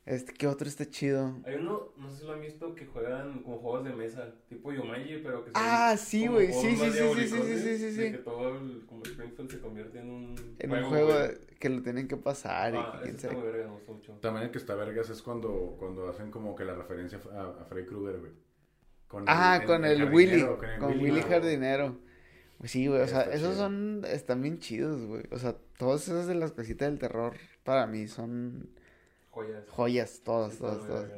Este, ¿qué otro está chido? Hay uno, no sé si lo han visto, que juegan como juegos de mesa, tipo Yomaji, pero que Ah, sí, güey, sí, sí, sí, sí, sí, sí, sí, sí. que todo el, como Springfield se convierte en un En un juego güey. de- que lo tienen que pasar y Ah, que está verga, me mucho. También el que está vergas es cuando, cuando hacen como que la referencia a, a Freddy Krueger, güey. Con Ah, con el, Willy, jardinero, con, el Willy ah, Jardinero. Pues sí, güey, o sea, Está esos chido. son, están bien chidos, güey. O sea, todos esos de las casitas del terror, para mí, son Joyas. joyas, todas, Sí, todas, todas.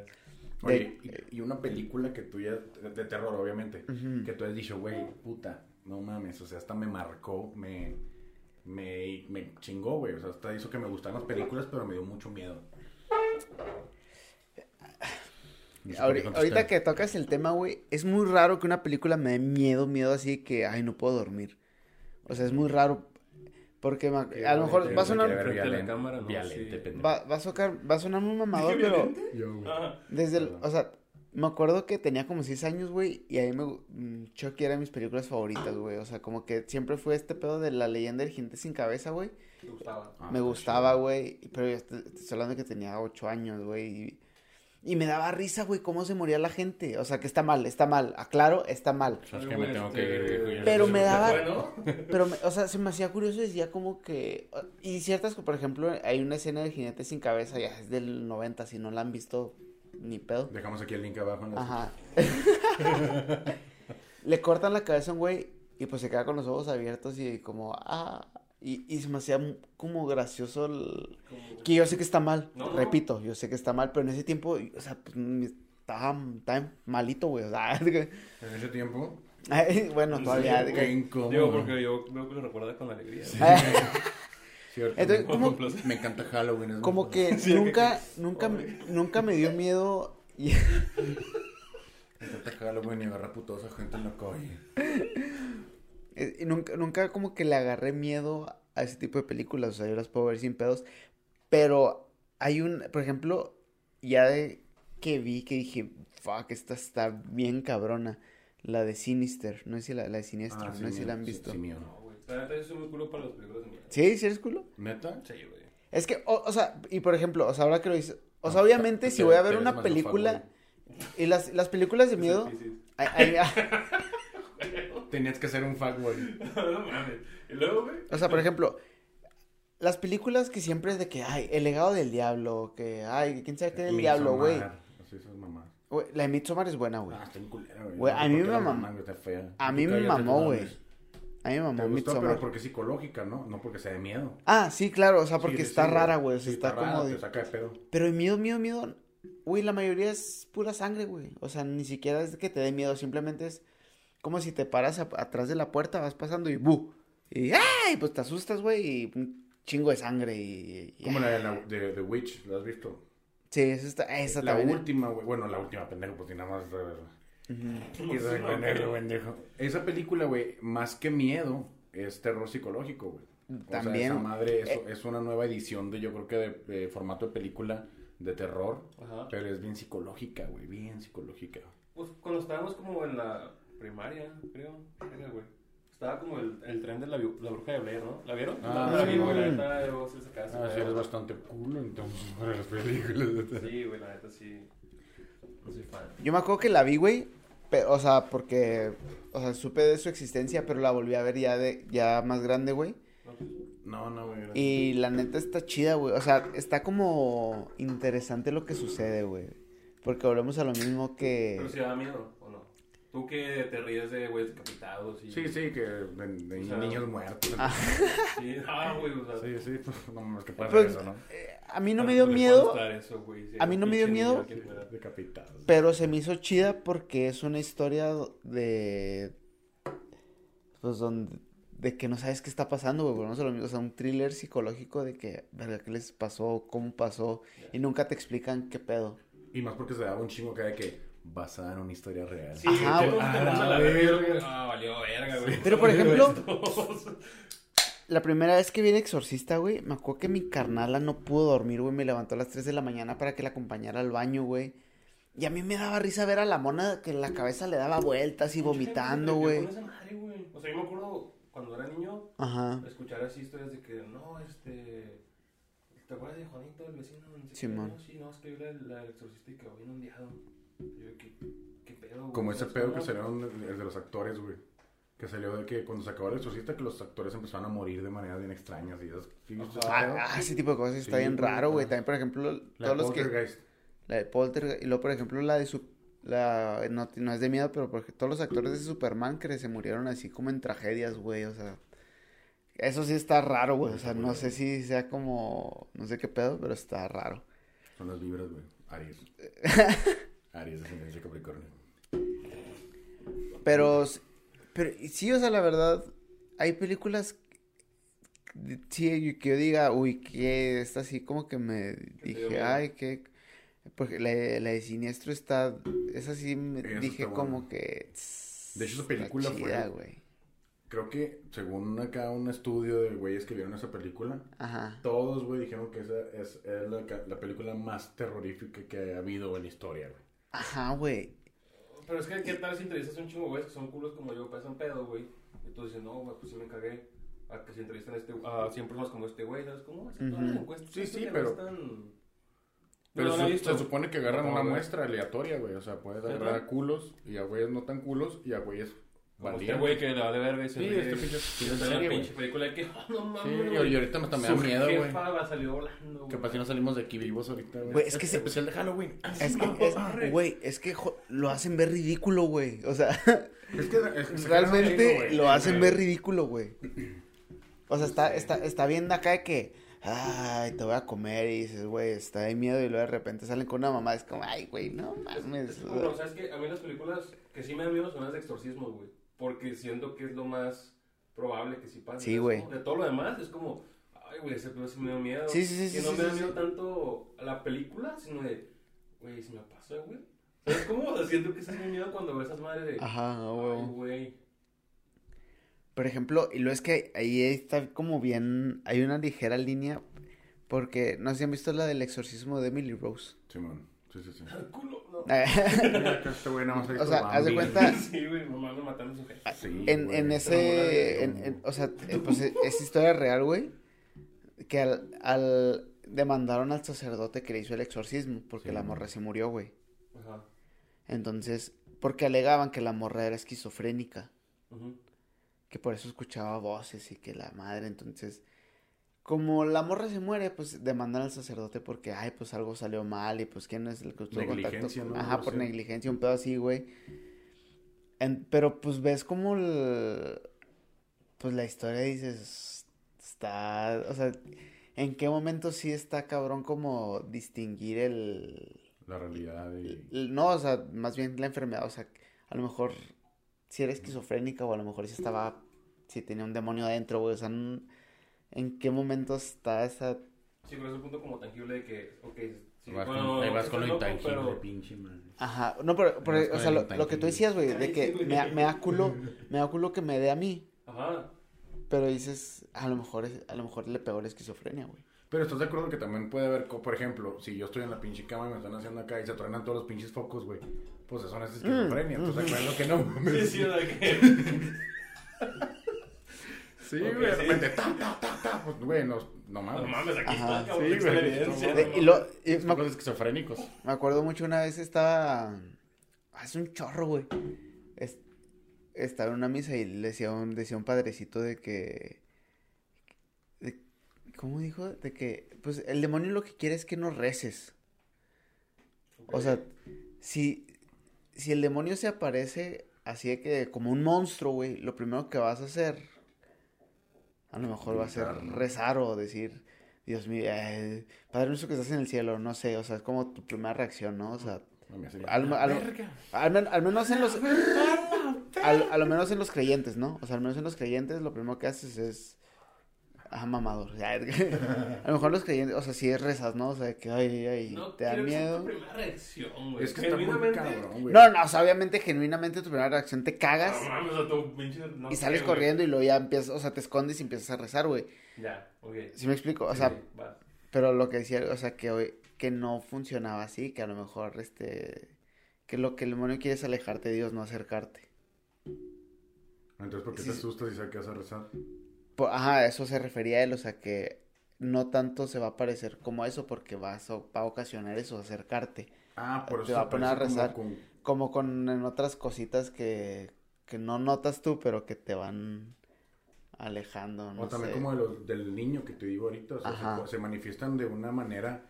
Oye, y, y una película que tú ya, de, terror, obviamente, que tú has dicho, güey, puta, no mames, o sea, hasta me marcó, me, me, me chingó, güey, o sea, hasta hizo que me gustaran las películas, pero me dio mucho miedo. No sé ahorita que tocas el tema, güey, es muy raro que una película me dé miedo, miedo así que, ay, no puedo dormir. O sea, es muy raro. Porque me- Que a lo mejor va a sonar, Frente a la violento, cámara, no, violente, sí. va, va a socar- va a sonar muy mamador, ¿Dije pero? Yo, desde el, o sea, me acuerdo que tenía como 6 años, güey, y ahí me, mm, Chucky era de mis películas favoritas, güey. O sea, como que siempre fue este pedo de la leyenda del jinete sin cabeza, güey. Ah, me gustaba, güey, pero yo estoy, te estoy hablando de que tenía 8 años, güey. Y, y me daba risa, güey, cómo se moría la gente. O sea, que está mal, está mal. Aclaro, está mal. Ay, que me tengo que ir, Pero me daba-. Pero, me- o sea, se me hacía curioso y decía como que... Y ciertas, por ejemplo, hay una escena del jinete sin cabeza, ya es del 90, si no la han visto, ni pedo. Dejamos aquí el link abajo en Ajá. *laughs* Le cortan la cabeza a un güey y pues se queda con los ojos abiertos y como, ah, y, y se me hacía como gracioso el... Que yo sé que está mal, No, no. repito, yo sé que está mal, pero en ese tiempo, o sea, pues, estaba, estaba malito, güey, o sea, *laughs* En ese tiempo. ay, bueno, Sí, todavía, Qué que- incómodo. Digo, porque yo veo que lo recuerda con alegría. *laughs* Cierto, Entonces, me- ¿cómo- Me encanta Halloween. es *laughs* como que Sí, nunca, nunca, me- nunca me dio miedo y... Me encanta Halloween y agarra putosa gente en la calle. Eh, y nunca, nunca como que le agarré miedo a ese tipo de películas, o sea, yo las puedo ver sin pedos, pero hay un, por ejemplo, ya de que vi que dije, fuck, esta está bien cabrona, la de Sinister, no sé si la, la de Siniestro, Ah, no sé si la han sí, visto. sí, mío. No, güey. La neta, yo soy muy culo para los películas de miedo. ¿Sí? ¿Sí eres culo? ¿Neta? Sí, güey. Es que, o, o sea, y por ejemplo, o sea, ahora que lo dices, o sea, No, obviamente te- si voy a ver una película, y las, las películas de miedo, Sí, sí. ay- *laughs* Tenías que ser un fuckboy. *laughs* no mames. Y luego, güey. O sea, por ejemplo, las películas que siempre es de que, ay, el legado del diablo, que, ay, quién sabe qué del diablo, güey. Así esas mamás. Güey, La de Midsommar es buena, güey. Ah, está en culera, güey. Güey, No sé a mí me mamó. A mí me mamó, güey. A mí me Te mamó Midsommar. pero porque es psicológica, ¿no? No porque sea de miedo. Ah, sí, claro, o sea, porque Sí, está sí, rara, güey. Sí, está, rara, como Te de... saca de pedo. Pero el miedo, miedo, miedo, güey, la mayoría es pura sangre, güey. O sea, ni siquiera es que te dé miedo, simplemente es como si te paras a- atrás de la puerta, vas pasando y ¡bu! Y ¡ay! Pues te asustas, güey, y un chingo de sangre y... y- Como la de, la, de The Witch, ¿la has visto? Sí, esa, está, esa La también. última, güey. Bueno, la última, pendejo, pues nada más. De pendejo, pendejo. Esa película, güey, más que miedo, es terror psicológico, güey. O También. sea, esa madre es, Eh. es una nueva edición de, yo creo que de, de formato de película de terror. Ajá. Pero es bien psicológica, güey, bien psicológica. Pues cuando estábamos como en la primaria, creo. Verga, güey. Estaba como el, el tren de la, bruja de Blair, ¿no? ¿La vieron? Ah, no, la vi, güey. La neta, yo sí sacaba ese Ah, sí, eres bastante culo, entonces, para las películas. Sí, güey, la neta sí. No soy fan. Yo me acuerdo que la vi, güey, pero, o sea, porque, o sea, supe de su existencia, pero la volví a ver ya de, ya más grande, güey. No, No, güey. gracias. Y la neta está chida, güey. O sea, está como interesante lo que sucede, güey. Porque volvemos a lo mismo que... Pero si da miedo. Tú que te ríes de güeyes decapitados y... Sí, sí, que de, de O sea, niños muertos. Ah. Sí, ah, güey, o sea... Sí, sí, pues, no mames, que pasa Pues, eso, ¿no? eh, a mí no me dio miedo, eso, güey, si a mí no me dio miedo. Decapitados. pero se me hizo chida porque es una historia de... Pues donde... De que no sabes qué está pasando, güey. Volvemos a lo mismo. O sea, un thriller psicológico de que, verga, ¿qué les pasó? ¿Cómo pasó? Y nunca te explican qué pedo. Y más porque se daba un chingo que de que basada en una historia real. Sí, Ajá, te- Ah, a la la verga, verga. Ah, valió verga, güey. Pero, por ejemplo, la primera vez que vi el exorcista, güey, me acuerdo que mi carnala no pudo dormir, güey. Me levantó a las 3 de la mañana para que la acompañara al baño, güey. Y a mí me daba risa ver a la mona que en la cabeza le daba vueltas y vomitando, güey. O sea, yo me acuerdo cuando era niño, Ajá. escuchar así historias de que, no, este... ¿Te acuerdas de Juanito, el vecino? No sé qué, Simón. no, sí, no, es que yo era el, exorcista y quedó bien ondeado. Y yo, ¿qué, qué pedo, güey? Como ese pedo que salieron el de los actores, güey. Que salió de que cuando se acabó el exorcista que los actores empezaron a morir de maneras bien extrañas y esas. ¿sí? Ah, ah, ese tipo de cosas está Sí, bien raro, güey. También, por ejemplo, La todos los que... La de Poltergeist. Y luego, por ejemplo, la de su... La... No, no es de miedo, pero porque todos los actores de Superman que se murieron así como en tragedias, güey. O sea... Eso sí está raro, güey. O sea, no sé si sea como... No sé qué pedo, pero está raro. Son las vibras, güey. Aries. *laughs* Aries, ascendencia Capricornio. Pero... Pero sí, o sea, la verdad... Hay películas... Sí, que yo diga, uy, que esta así como que me dije, ay, que... Porque la, la de Siniestro está... Esa sí me dije está como que... De hecho, esa está película fue-. Creo que, según acá un estudio de güeyes que vieron esa película, Ajá. todos, güey, dijeron que esa es, es la, la película más terrorífica que ha habido en la historia, güey. Ajá, güey. Pero es que, ¿qué tal si entrevistas a un chingo, güey, que son culos como yo, pasan pedo, güey? Y tú dices, no, güey, pues sí me cagué. A que se entrevistan a, este, a 100 personas como este güey, ¿sabes cómo? Así todas las encuestas, Sí, sí, pero-. Pero No, se, supone que agarran No, una güey. muestra aleatoria, güey. O sea, puedes agarrar a culos y a güeyes no tan culos y a güeyes Como este güey que la de verga y se Sí, ríe. este pinche- está güey. pinche película de que, oh, no mames, Sí, güey. y ahorita hasta me da miedo, güey. salió volando, pasa si no salimos de aquí vivos ahorita, güey. Es que se- especial de Halloween. Es que, es- güey, es que lo hacen ver ridículo, güey. O sea, *laughs* Es que es realmente lo hacen ver ridículo, güey. O sea, está, está, está bien acá de que, ay, te voy a comer y dices, güey, está de miedo y luego de repente salen con una mamá, es como, ay, güey, no mames. Es como, o sea, es que a mí las películas que sí me dan miedo son las de exorcismos, güey. Porque siento que es lo más probable que sí pase. Sí, güey. De todo lo demás es como, ay, güey, ese pedo sí me da miedo. Sí, sí, sí, sí, no sí, me da sí, miedo sí. tanto a la película, sino de, güey, si me pasa, güey. ¿Sabes cómo? O sea, siento que es mi miedo cuando veo esas madres de, Ajá, ay, güey. güey. Por ejemplo, y lo es que ahí está como bien, hay una ligera línea, porque no sé si han visto la del exorcismo de Emily Rose. Simón. Sí, sí, sí. Culo, no. *laughs* Este güey nada más ha O sea, haz de cuenta, *laughs* Sí, güey, mamá me mataron su. Sí, en, güey. en ese, en- en- o sea, eh, pues eh, es historia real, güey, que al, al demandaron al sacerdote que le hizo el exorcismo, porque Sí. la morra se murió, güey. Ajá. Entonces, porque alegaban que la morra era esquizofrénica, que por eso escuchaba voces y que la madre, entonces, como la morra se muere, pues demandan al sacerdote porque, ay, pues algo salió mal y pues quién es el que tuvo contacto. ¿no? Ajá, por negligencia, un pedo así, güey. En- pero pues ves como el, pues la historia dices, está, o sea, ¿en qué momento sí está cabrón como distinguir el, La realidad y... el- no, o sea, más bien la enfermedad, o sea, a lo mejor si era esquizofrénica o a lo mejor si estaba, si tenía un demonio adentro, güey, o sea, n- ¿en qué momento está esa, Sí, pero es un punto como tangible de que, ok, sí, Vas bueno, con, ahí vas con lo intangible, pero- pinche madre. ajá, no, pero, pero, o sea, lo, lo que tú decías, güey, de que me, da- me da culo, me da culo que me dé a mí, Ajá. pero dices, a lo mejor, es- a lo mejor le pegó la esquizofrenia, güey. Pero estás de acuerdo que también puede haber, por ejemplo, si yo estoy en la pinche cama y me están haciendo acá y se truenan todos los pinches focos, güey. Pues eso no es esquizofrenia. Mm, ¿Estás de acuerdo que no? Sí, sí, que... *laughs* Sí, güey, de repente, ta, ta, ta, ta. Pues, güey, no, no mames. No mames, aquí Ajá. está, cabrón, Sí, está la güey, evidencia. no De- no y lo, me, cosas esquizofrénicos. me acuerdo mucho una vez estaba, hace un chorro, güey, Es- estaba en una misa y le decía un, decía un padrecito de que, de- ¿cómo dijo? De que, pues, el demonio lo que quiere es que no reces. O sea, si, si el demonio se aparece así de que como un monstruo, güey, lo primero que vas a hacer, a lo mejor va a ser rezar o decir, Dios mío, eh, Padre nuestro que estás en el cielo, no sé, o sea, es como tu primera reacción, ¿no? O sea, Al- al- Verga. al, men- al menos en los, al, a lo menos en los creyentes, ¿no? O sea, al menos en los creyentes lo primero que haces es Ajá, mamador. *laughs* a lo mejor los creyentes, o sea, sí es rezas, ¿no? O sea, que ay, ay, No te da miedo. tu primera reacción, güey. Es que está muy Genuinamente, cabrón, güey. No, no, o sea, obviamente, genuinamente tu primera reacción te cagas No mames, o tu pinche. no y sé, sales güey. corriendo y luego ya empiezas, o sea, te escondes y empiezas a rezar, güey. Ya, ok. ¿Sí me explico? O Sí, sea, sí, va. pero lo que decía, o sea, que hoy, que no funcionaba así, que a lo mejor, este, que lo que el demonio quiere es alejarte de Dios, no acercarte. Entonces, ¿por qué Sí, te asustas y sabes que vas a rezar? Ajá, eso se refería a él, o sea, que no tanto se va a parecer como eso, porque va a, so- va a ocasionar eso, acercarte. Ah, por eso Te va a poner a parece como rezar. con- Como con en otras cositas que, que no notas tú, pero que te van alejando, no o también sé. como de los- del niño que te digo ahorita, o sea, se, se manifiestan de una manera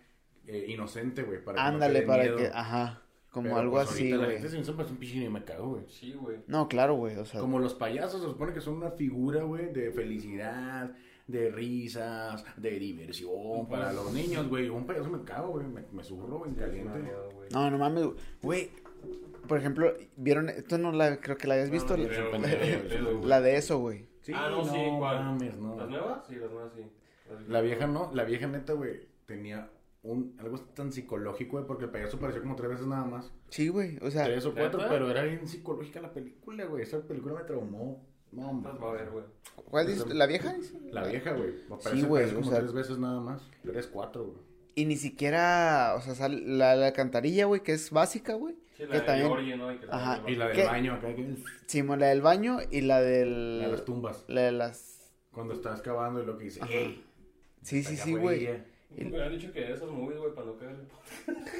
eh, inocente, güey, para que no te dé para miedo. que, ajá, como Pero, algo pues, así, ahorita La güey. gente se hizo un pinche y me cago, güey. Sí, güey. No, claro, güey, o sea, Como los payasos, se supone que son una figura, güey, de felicidad, de risas, de diversión para los niños, güey. Un payaso me cago, güey, me, me zurro, güey, Sí, caliente. miedo, güey. no, no mames, güey. Por ejemplo, ¿vieron? Esto no la, creo que la habías visto, no, la- creo, la- güey, la- pedo, güey. la de eso, güey. Sí, ah, no, sí, no ¿cuál? mames, no. ¿Las nuevas? Sí, las nuevas sí. Las La vieja no, la vieja neta, güey, tenía un, algo tan psicológico, güey, porque el payaso apareció como tres veces nada más. Sí, güey, o sea, tres o cuatro, pero era bien psicológica la película, güey. Esa película me traumó. No, Las va a ver, güey. ¿cuál dices? ¿La vieja? La vieja, güey. Aparece, Sí, güey, como o sea- tres veces nada más. Tres, cuatro, güey. Y ni siquiera, o sea, sale la, la cantarilla, güey, que es básica, güey. Sí, la Que de también- ¿no? Y, que Ajá, Y la del ¿Qué? baño acá, que Simón, la del baño y la del... la de las tumbas. La de las... Cuando está excavando y lo que dice, Ajá. "Ey, Sí, sí, sí, güey. Ella". Me han dicho que de esas movies, güey, para no caer. *laughs*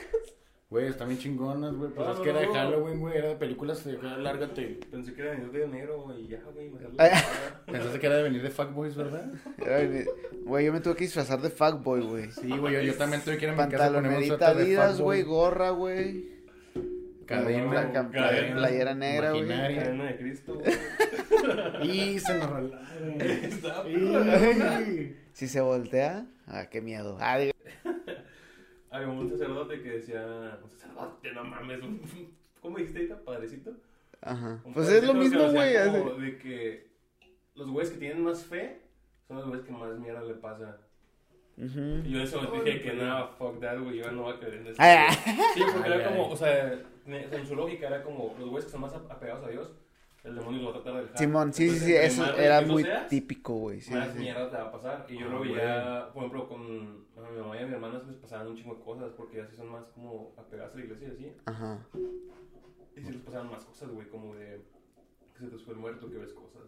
Güey, están bien chingonas, güey. Pues es no, que era de no. Halloween, güey. Era de películas de lárgate. Pensé que era en el de enero, güey, ya, güey. Pensaste que era de venir de Fuckboys, ¿verdad? Güey, yo me tuve que disfrazar de fuckboy, güey. Sí, güey. Yo, yo también tuve que ir a mi casa de Adidas, fuckboy. güey, gorra, güey. Cadena, Blanca- cadena, playera, negra, güey. Cadena de Cristo, güey. *laughs* Y se nos *laughs* rolaron. Si se voltea, ah, qué miedo. Ah, digo- *laughs* Había un sacerdote que decía. Un sacerdote, no mames. Un, ¿Cómo dijiste ahorita? Padrecito. Ajá. Un Pues es lo padrecito mismo, güey. como así. De que los güeyes que tienen más fe son los güeyes que más mierda le pasa. Ujú. Y yo en ese momento dije que nada, fuck that, güey. Yo no voy a creer en eso. Ay, Sí, porque Ay, era como, ay. o sea, en su lógica era como los güeyes que son más apegados a Dios, el demonio lo va a tratar de dejar. Simón, sí, sí, Entonces, sí, entre eso era muy seas, típico, güey. Sí, más sí. mierda te va a pasar. Y yo Ah, lo veía, por ejemplo, con mi mamá y mi hermana se les pasaban un chingo de cosas porque así son más como apegadas a la iglesia y así. Ajá. Y sí les pasaban más cosas, güey, como de que se te fue el muerto, que ves cosas.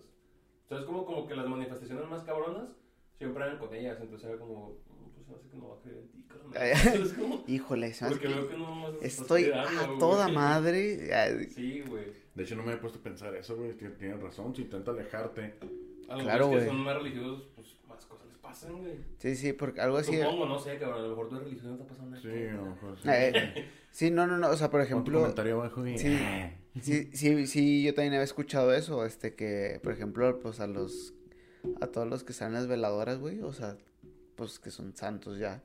Entonces, como, como que las manifestaciones más cabronas siempre eran con ellas. Entonces era como, pues no sé que no va a creer en ti, carnal. *laughs* Híjole, hace porque que veo que no estoy a toda madre. Sí, güey. De hecho, no me había puesto a pensar eso, güey. Tien- Tienes razón. Si intenta alejarte. A los Claro, güeyes que güey. son más religiosos, pues más cosas les pasan, güey. Sí, sí, porque algo así. Supongo, no sé, cabrón. A lo mejor tu religión no te ha pasado nada. Sí, a lo mejor. sí. Eh, sí, no, no, no. O sea, por ejemplo. comentario abajo y... Sí. Sí, sí, sí, yo también había escuchado eso, este, que, por ejemplo, pues a los, a todos los que están en las veladoras, güey, o sea, pues que son santos ya,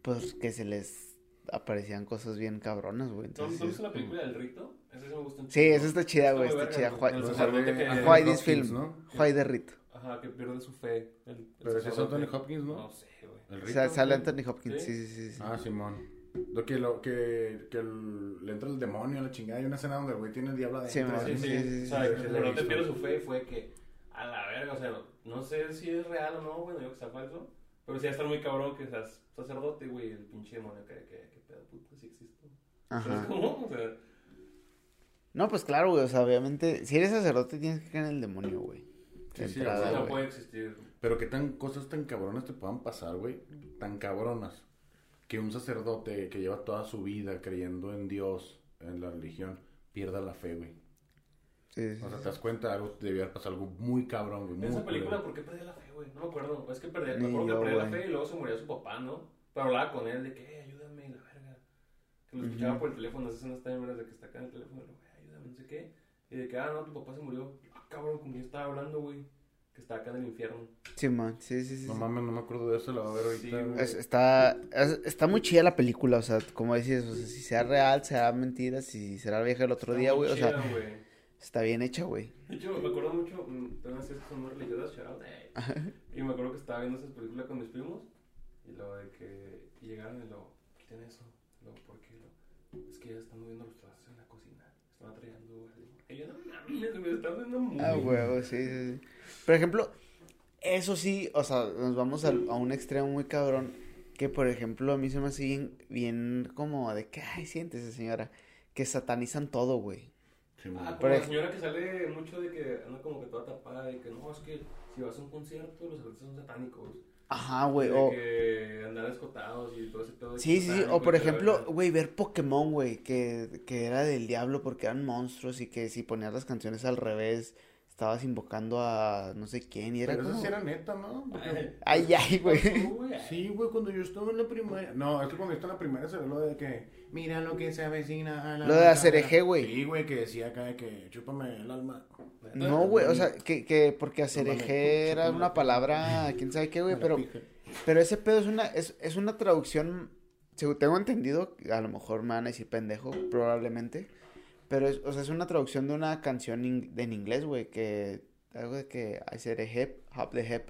pues que se les aparecían cosas bien cabronas, güey, ¿No, entonces... ¿No viste la película del rito? Esa sí me gusta un Sí, esa está chida, güey, está chida, de- Hopkins, this film, ¿no? The Rito. Ajá, que pierde su fe. El, Pero ese es. Anthony Hopkins, ¿no? No sé, güey. El O rito, sea, sale. Anthony Hopkins, ¿Sí? sí, sí, sí. sí. Ah, Simón. Lo que, lo que, que el- le entra el demonio a la chingada. Hay una escena donde el güey tiene el diablo adentro. Sí, Sí, sí, sí, sí, O sea, sí, que sacerdote visto. pierde su fe fue que... A la verga, o sea, no, no sé si es real o no, güey, no digo que sea falso. Pero sí va a estar muy cabrón que seas sacerdote, güey, el pinche demonio que, que, puto, sí. ¿Sabes Ajá. cómo? O sea... No, pues claro, güey, o sea, obviamente, si eres sacerdote tienes que creer en el demonio, güey. Sí, sí, entrada, o sea, no puede existir. Pero que tan cosas tan cabronas te puedan pasar, güey. Tan cabronas. Que un sacerdote que lleva toda su vida creyendo en Dios, en la religión, pierda la fe, güey. Sí, sí, O sea, te das cuenta, algo debió haber pasado algo muy cabrón, güey. En Muy esa película. ¿por qué perdía la fe, güey? No me acuerdo. Es que perdía, me acuerdo yo, que perdía la fe y luego se moría su papá, ¿no? Pero hablaba con él de que, "Eh, ayúdame, la verga. Que lo escuchaba por el teléfono, esas escenas también de que está acá en el teléfono, güey, ayúdame, no sé qué. Y de que, ah, no, tu papá se murió. Ah, cabrón, ¿con quién estaba hablando, güey? Que está acá en el infierno. Sí, man, sí, sí, sí. No sí. mames, no me acuerdo de eso, la voy a ver ahorita. Sí. Es- está, es- está muy chida la película, o sea, como dices, o sea, si sea real, será mentira, si será vieja el otro Está día, güey, o sea, güey. está bien hecha, güey. De hecho, me acuerdo mucho, mm, tengo unas tías que son muy religiosas, shout out, Y me acuerdo que estaba viendo esas películas con mis primos. Y luego de que y llegaron y lo quiten eso. Es que ya están moviendo los trastes en la cocina. Están atrayendo. Y yo, no mames, me están viendo muy. Ah, huevo, sí, sí, sí. Por ejemplo, eso sí, o sea, nos vamos al- a, un extremo muy cabrón. Que por ejemplo, a mí se me hace bien, bien como de que, ay, siéntese, señora. Que satanizan todo, güey. Sí. Ah, como la señora que sale mucho de que anda como que toda tapada. Y que no, es que si vas a un concierto, los artistas son satánicos. Ajá, güey. O, que andar escotados y todo ese de sí, sí, sí. O por ejemplo, güey, ver Pokémon, güey. Que, que era del diablo porque eran monstruos. Y que si ponías las canciones al revés, estabas invocando a no sé quién. Y era Pero eso como. sí era neta, ¿no? Porque- Ay, ay, güey. Sí, güey, cuando yo estaba en la primaria. No, es que cuando yo estaba en la primaria se ve lo de que. Mira lo que se avecina a la. Lo de hacer ventana". eje, güey. Sí, güey, que decía acá de que chúpame el alma. No, güey, o sea, que, que porque acereje era chúpame una la palabra, quién sabe qué, güey, *laughs* pero, pija. pero ese pedo es una, es, es una traducción, según tengo entendido, a lo mejor me van a decir pendejo, probablemente, pero es, o sea, es una traducción de una canción in- en inglés, güey, que, algo de que acereje, hop the hip,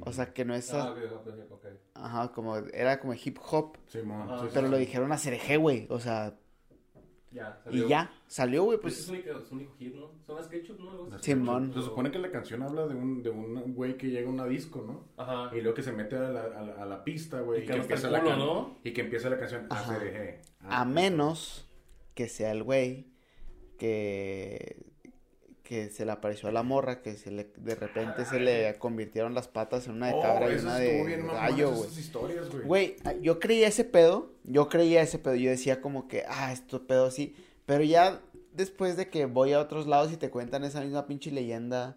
o sea, que no es, Ah, a- ok, ok, ok. ajá, como, era como hip hop, Sí, pero sí. lo dijeron acereje, güey, o sea, Ya, y ya, salió, güey, Pues es pues, su único hit, ¿no? Son las ketchup, ¿no? Simón. Se supone que la canción habla de un, de un güey que llega a una disco, ¿no? Ajá. Y luego que se mete a la, a la, a la pista, güey. Y que el la can- ¿no? Y que empieza la canción Ajá. ACDG. A menos que sea el güey que, que se le apareció a la morra, que se le, de repente se le convirtieron las patas en una de cabra y Oh, una de bien gallo, esas güey. historias, güey. Güey, yo creía ese pedo, yo creía ese pedo, yo decía como que, ah, esto pedo sí, pero ya después de que voy a otros lados y te cuentan esa misma pinche leyenda,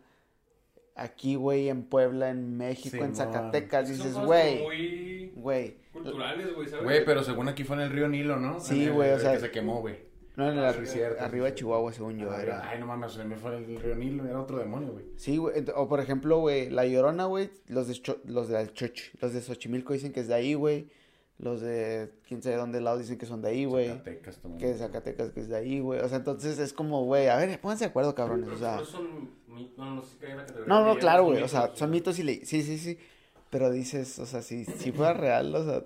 aquí, güey, en Puebla, en México, en. Zacatecas, dices, güey, güey, culturales, güey, ¿sabes? Güey, pero según aquí fue en el río Nilo, ¿no? Sí, güey, o sea- que se quemó, güey. No, en Ah, el- cierto, arriba sí, de. Chihuahua, según yo, Ay, era. Ay, no mames, se me fue el río Nilo, era otro demonio, güey. Sí, güey. O por ejemplo, güey, La Llorona, güey. Los de, Cho- los de Choch, los de Xochimilco dicen que es de ahí, güey. Los de quién sabe dónde lado dicen que son de ahí, güey. Zacatecas también. Que de Zacatecas que es de ahí, güey. O sea, entonces es como, güey, a ver, pónganse de acuerdo, cabrones. Pero O sea, son mitos, no, no sé la categoría claro, güey. O sea, son mitos y le... Sí, sí, sí. Pero dices, o sea, si, si fuera real, o sea...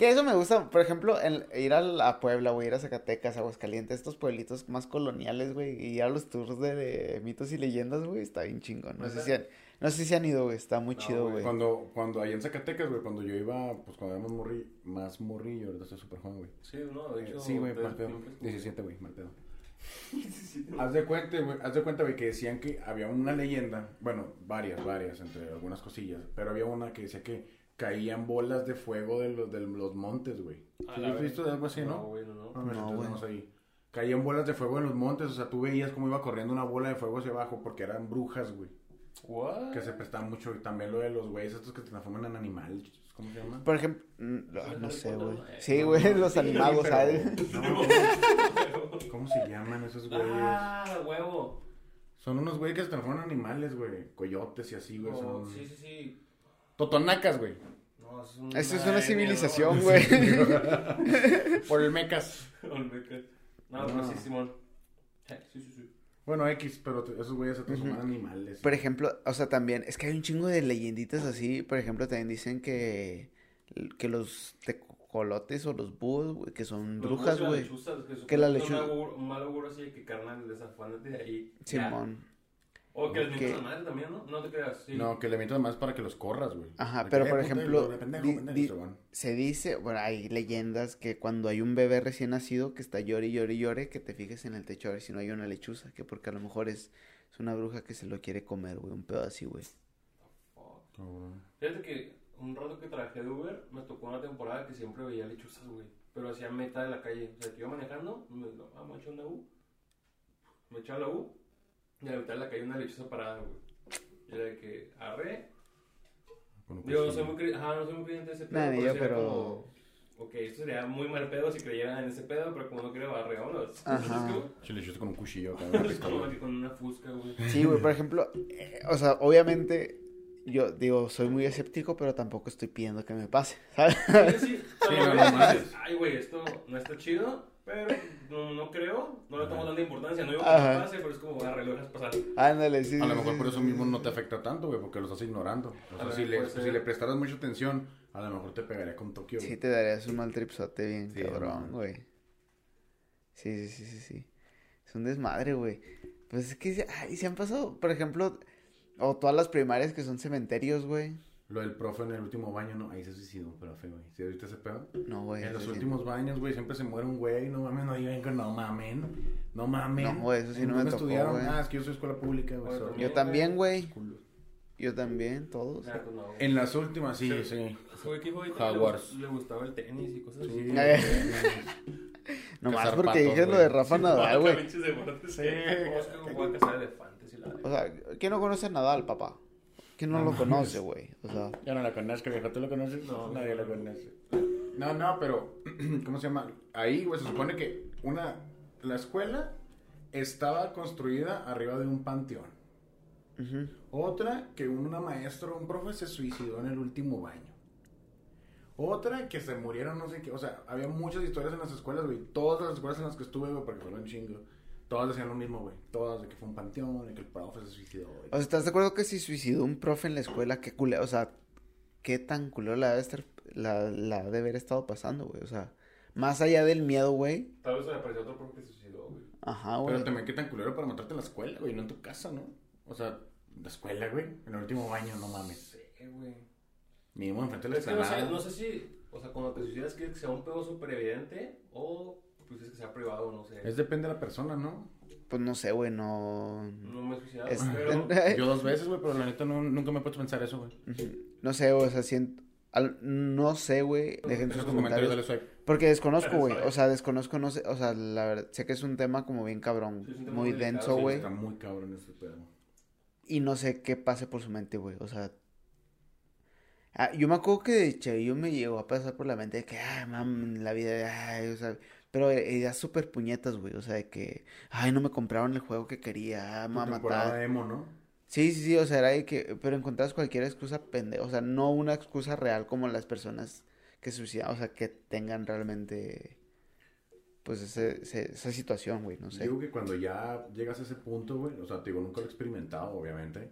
Que eso me gusta, por ejemplo, el, ir a, la Puebla, güey, ir a Zacatecas, Aguascalientes, estos pueblitos más coloniales, güey, y ir a los tours de, de mitos y leyendas, güey, está bien chingón. No sé si han, no sé si han ido, güey, está muy No, chido, güey. Cuando, cuando allá en Zacatecas, güey, cuando yo iba, pues cuando éramos morri, más morrillo, ahorita estoy súper joven, güey. Sí, no, de Eh, hecho. Sí, güey, mal pedo. siempre- 17, güey, mal pedo. 17. *laughs* *laughs* Haz de cuenta, güey, haz de cuenta, güey, que decían que había una leyenda, bueno, varias, varias, entre algunas cosillas, pero había una que decía que caían bolas de fuego de los, de los montes, güey. A ¿Sí has visto algo así, No, no? güey, no, no. A ver, No, ahí. Caían bolas de fuego en los montes, o sea, tú veías cómo iba corriendo una bola de fuego hacia abajo porque eran brujas, güey. What? Que se prestaban mucho, y también lo de los güeyes estos que transforman en animales, ¿cómo se llama? Por ejemplo, mm, no, Sí, no sé, güey. Sí, güey, no, los sí, animagos, pero- ¿sabes? No, *laughs* ¿cómo, se llaman esos güeyes? Ah, huevo. Son unos güeyes que se transforman en animales, güey. Coyotes y así, güey. No, son... Oh, sí, sí, sí. Totonacas, güey. No, es Eso es una civilización, güey. *laughs* Olmecas. Olmeca. No, No. sí, Simón. Sí, sí, sí. sí. Bueno, X, pero te- esos güeyes se transforman animales. Por ejemplo, o sea, también, es que hay un chingo de leyenditas así. Por ejemplo, también dicen que, que los tecolotes o los búhos, güey, que son Los brujas, güey. las lechuzas, que Que la Un, mal así que carnal desafánate de ahí. ya. Simón. O que les Ok. mientas madre también, ¿no? No te creas. Sí. No, que le mientas más para que los corras, güey. Ajá, De que, pero por ejemplo, de pendejo, di- pendejo, di- se van. Se dice, bueno, hay leyendas que cuando hay un bebé recién nacido que está llore y llore y llore, que te fijes en el techo a ver si no hay una lechuza, que porque a lo mejor es, es una bruja que se lo quiere comer, güey, un pedo así, güey. Fíjate que un rato que trabajé de Uber, me tocó una temporada que siempre veía lechuzas, güey. Pero hacía meta de la calle. O sea, que iba manejando, me vamos a echar una U. Me echaba la U. Y a la mitad de la calle una lechuza parada, güey. Y era de que arre. Un Digo, no soy muy, cre- ajá, no soy muy creyente de ese pedo. Ni pero yo, era pero- como, Ok, esto sería muy mal pedo si creyeran en ese pedo, pero como no creo, arre, vámonos. Ajá. Chile, yo con un cuchillo, cabrón. *laughs* Es como que con una fusca, güey. Sí, güey, por ejemplo, eh, o sea, obviamente, yo digo, soy muy escéptico, pero tampoco estoy pidiendo que me pase, *laughs* ¿sabes? Sí, sí. Sí, no, no mames. dices, Ay, güey, esto no está chido. Pero no, no creo, no le tomo tanta importancia, no digo que Ajá. no pase, pero es como arreglo, dejas pasar. Ándale, sí. A lo sí, mejor sí, por eso sí. mismo no te afecta tanto, güey, porque lo estás ignorando. O sea, ver, si le, si prestaras mucha atención, a lo mejor te pegaría con Tokio. Sí, te darías un mal tripsote bien Sí, cabrón, güey. Sí, sí, sí, sí, sí. Es un desmadre, güey. Pues es que, ay, se han pasado, por ejemplo, o todas las primarias que son cementerios, güey. Lo del profe en el último baño, no, ahí se suicidó, profe, güey. ¿Sí viste ese pedo? No, güey. en los sí. últimos baños, güey, siempre se muere un güey, no mames, no digan que no mamen, no mamen. No, güey, eso sí ¿En no me tocó, estudiaron? güey. Ah, es que yo soy escuela pública, güey. Yo también, güey. Yo también, todos. Nah, pues no. En las últimas, sí, Sí. sí. Ahorita Jaguars. Le, gust- le gustaba el tenis y cosas Sí, así. güey. *laughs* Nomás porque dije lo de Rafa Nadal, güey. Sí. que- ¿Cómo es que voy a cazar elefantes y la O sea, ¿quién no conoce a Nadal, papá? ¿Quién no, No lo mames. conoce, güey? O sea, Yo no la conozco, viejo, ¿tú lo conoces? No, nadie lo conoce. No, no, pero, *clears throat* ¿cómo se llama? Ahí, güey, se supone que una, la escuela estaba construida arriba de un panteón. Otra, que una maestra, un profe se suicidó en el último baño. Otra, que se murieron, no sé qué. O sea, había muchas historias en las escuelas, güey. Todas las escuelas en las que estuve, güey, porque fueron un chingo. Todas decían lo mismo, güey. Todas de que fue un panteón, de que el profe se suicidó. güey. O sea, ¿estás de acuerdo que si suicidó un profe en la escuela, qué culero, o sea, qué tan culero la debe estar, la, la debe haber estado pasando, güey? O sea, más allá del miedo, güey. Tal vez se le apareció otro profe que se suicidó, güey. Ajá, güey. Pero también qué tan culero para matarte en la escuela, güey, no en tu casa, ¿no? O sea, la escuela, güey, en el último baño, no mames. Sí, güey. Mínimo enfrente de la Es que no sé, explanada. no sé si, o sea, cuando te suicidas, ¿quieres que sea un pedo súper evidente o pues quieres que sea privado? No sé. Es depende de la persona, ¿no? Pues no sé, güey, no... No me he suicidado, Es- pero... *laughs* Yo dos veces, güey, pero la neta no, nunca me he puesto a pensar eso, güey. No sé, o sea, siento... al- No sé, güey, dejen sus comentarios, comentarios. dale swipe. Porque desconozco, güey, o sea, desconozco, no sé, o sea, la verdad, sé que es un tema como bien cabrón, Sí, es un tema muy delicado, denso, sí, güey, Está muy cabrón ese pedo. y no sé qué pase por su mente, güey, o sea... Ah, yo me acuerdo que de chavillo me llegó a pasar por la mente de que, ay, mam, la vida, ay, o sea, pero ideas súper puñetas, güey, o sea, de que, ay, no me compraron el juego que quería, me matar. emo, ¿no? Sí, sí, sí, o sea, era de que, pero encontrabas cualquier excusa pendeja, o sea, no una excusa real como las personas que suicidan, o sea, que tengan realmente, pues, ese, ese- esa situación, güey, no sé. Digo que cuando ya llegas a ese punto, güey, o sea, te digo, nunca lo he experimentado, obviamente,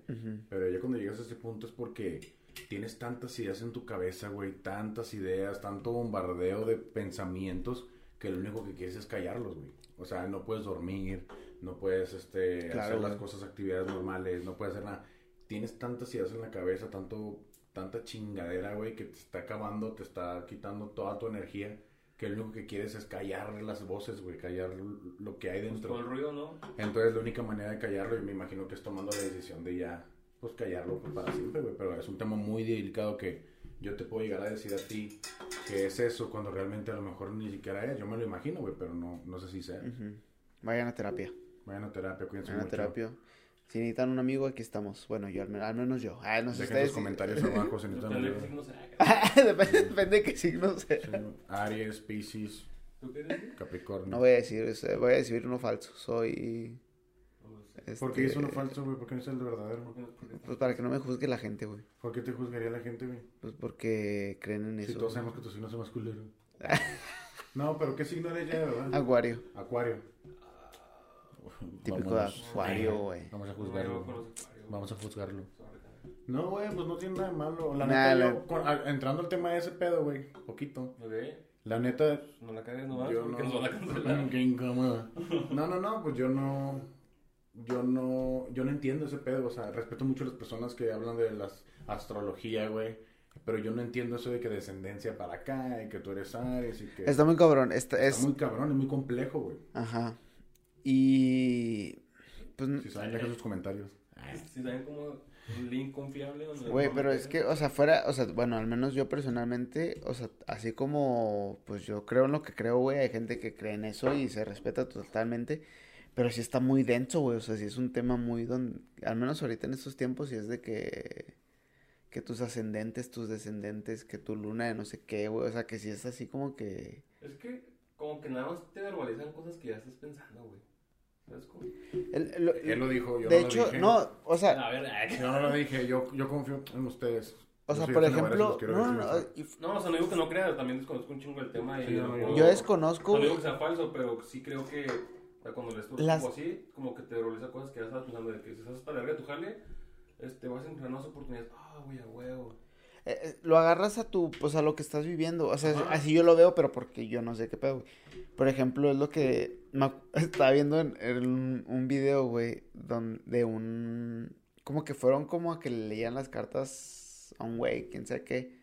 pero ya cuando llegas a ese punto es porque tienes tantas ideas en tu cabeza, güey, tantas ideas, tanto bombardeo de pensamientos que lo único que quieres es callarlos, güey. O sea, no puedes dormir, no puedes, este, Claro, hacer las güey. cosas, actividades normales, no puedes hacer nada. Tienes tantas ideas en la cabeza, tanto, tanta chingadera, güey, que te está acabando, te está quitando toda tu energía, que lo único que quieres es callar las voces, güey, callar lo que hay Pues dentro. todo el ruido, ¿no? Entonces la única manera de callarlo, y me imagino que es tomando la decisión de ya, pues callarlo pues, para siempre, güey. Pero es un tema muy delicado que yo te puedo llegar a decir a ti que es eso cuando realmente a lo mejor ni siquiera es. Yo me lo imagino, güey, pero no, no sé si sea. Ujú. Vayan a terapia, Vayan a terapia, cuídense vayan a mucho. terapia. Si necesitan un amigo, aquí estamos. Bueno, yo, al, men- al menos yo. Ah, no sé Dejen ustedes. los comentarios abajo si *laughs* necesitan signo sea. *laughs* depende, depende de qué signo sea. Sí, Aries, Pisces. Capricornio. No voy a decir, voy a decir uno falso. Soy. No sé. ¿Por qué este, hizo uno falso, güey? ¿Por qué no es el verdadero? ¿Por qué no? ¿Por qué? Pues para que no me juzgue la gente, güey. ¿Por qué te juzgaría la gente, güey? Pues porque creen en Si eso. todos sabemos que tu signo es más culero. *laughs* no, pero ¿qué signo eres ya, de verdad? Acuario. Acuario. Típico de acuario, güey. Vamos a No, yo juzgarlo. Vamos a juzgarlo. No, güey, pues no tiene nada de malo. La Nah, neta, la- yo, con- a- entrando al tema de ese pedo, güey, poquito. Ok, La neta, no la cagues yo no. nos van a *laughs* cancelar. Qué incómodo. No, no, no, pues yo no. Yo no. Yo no entiendo ese pedo. O sea, respeto mucho a las personas que hablan de la astrología, güey. Pero yo no entiendo eso de que descendencia para acá y que tú eres Aries y que. Está muy cabrón. Está, Está es. muy cabrón, es muy complejo, güey. Ajá. Y. Pues. Si saben, dejen sus comentarios. Si saben como un link confiable. Güey, pero es que, o sea, fuera, o sea, bueno, al menos yo personalmente, o sea, así como, pues yo creo en lo que creo, güey, hay gente que cree en eso y se respeta totalmente, pero sí está muy denso, güey, o sea, sí es un tema muy, don, al menos ahorita en estos tiempos, sí es de que, que tus ascendentes, tus descendentes, que tu luna de no sé qué, güey, o sea, que sí es así como que, Es que como que nada más te verbalizan cosas que ya estás pensando, güey. ¿Sabes cómo? el- lo- Él lo dijo, yo de no hecho, lo dije. no, o sea, A ver, ay, Yo no lo dije, yo, yo confío en ustedes. O sea, por y ejemplo, no, no, no, o sea, no digo que no crea, también desconozco un chingo el tema. Yo- desconozco, No digo que sea falso, pero sí creo que sea, cuando lees tu Las- así, como que te realiza cosas que ya estabas pensando de que si estás para larga tu jale, este, vas a encontrar nuevas oportunidades. Ah, güey, a huevo. eh, eh, lo agarras a tu, pues a lo que estás viviendo. O sea, Ajá. así yo lo veo, pero porque yo no sé qué pedo, güey. Por ejemplo, es lo que me *laughs* estaba viendo en, en un, video, güey, don- de un, como que fueron como a que le leían las cartas a un güey, quién sabe qué,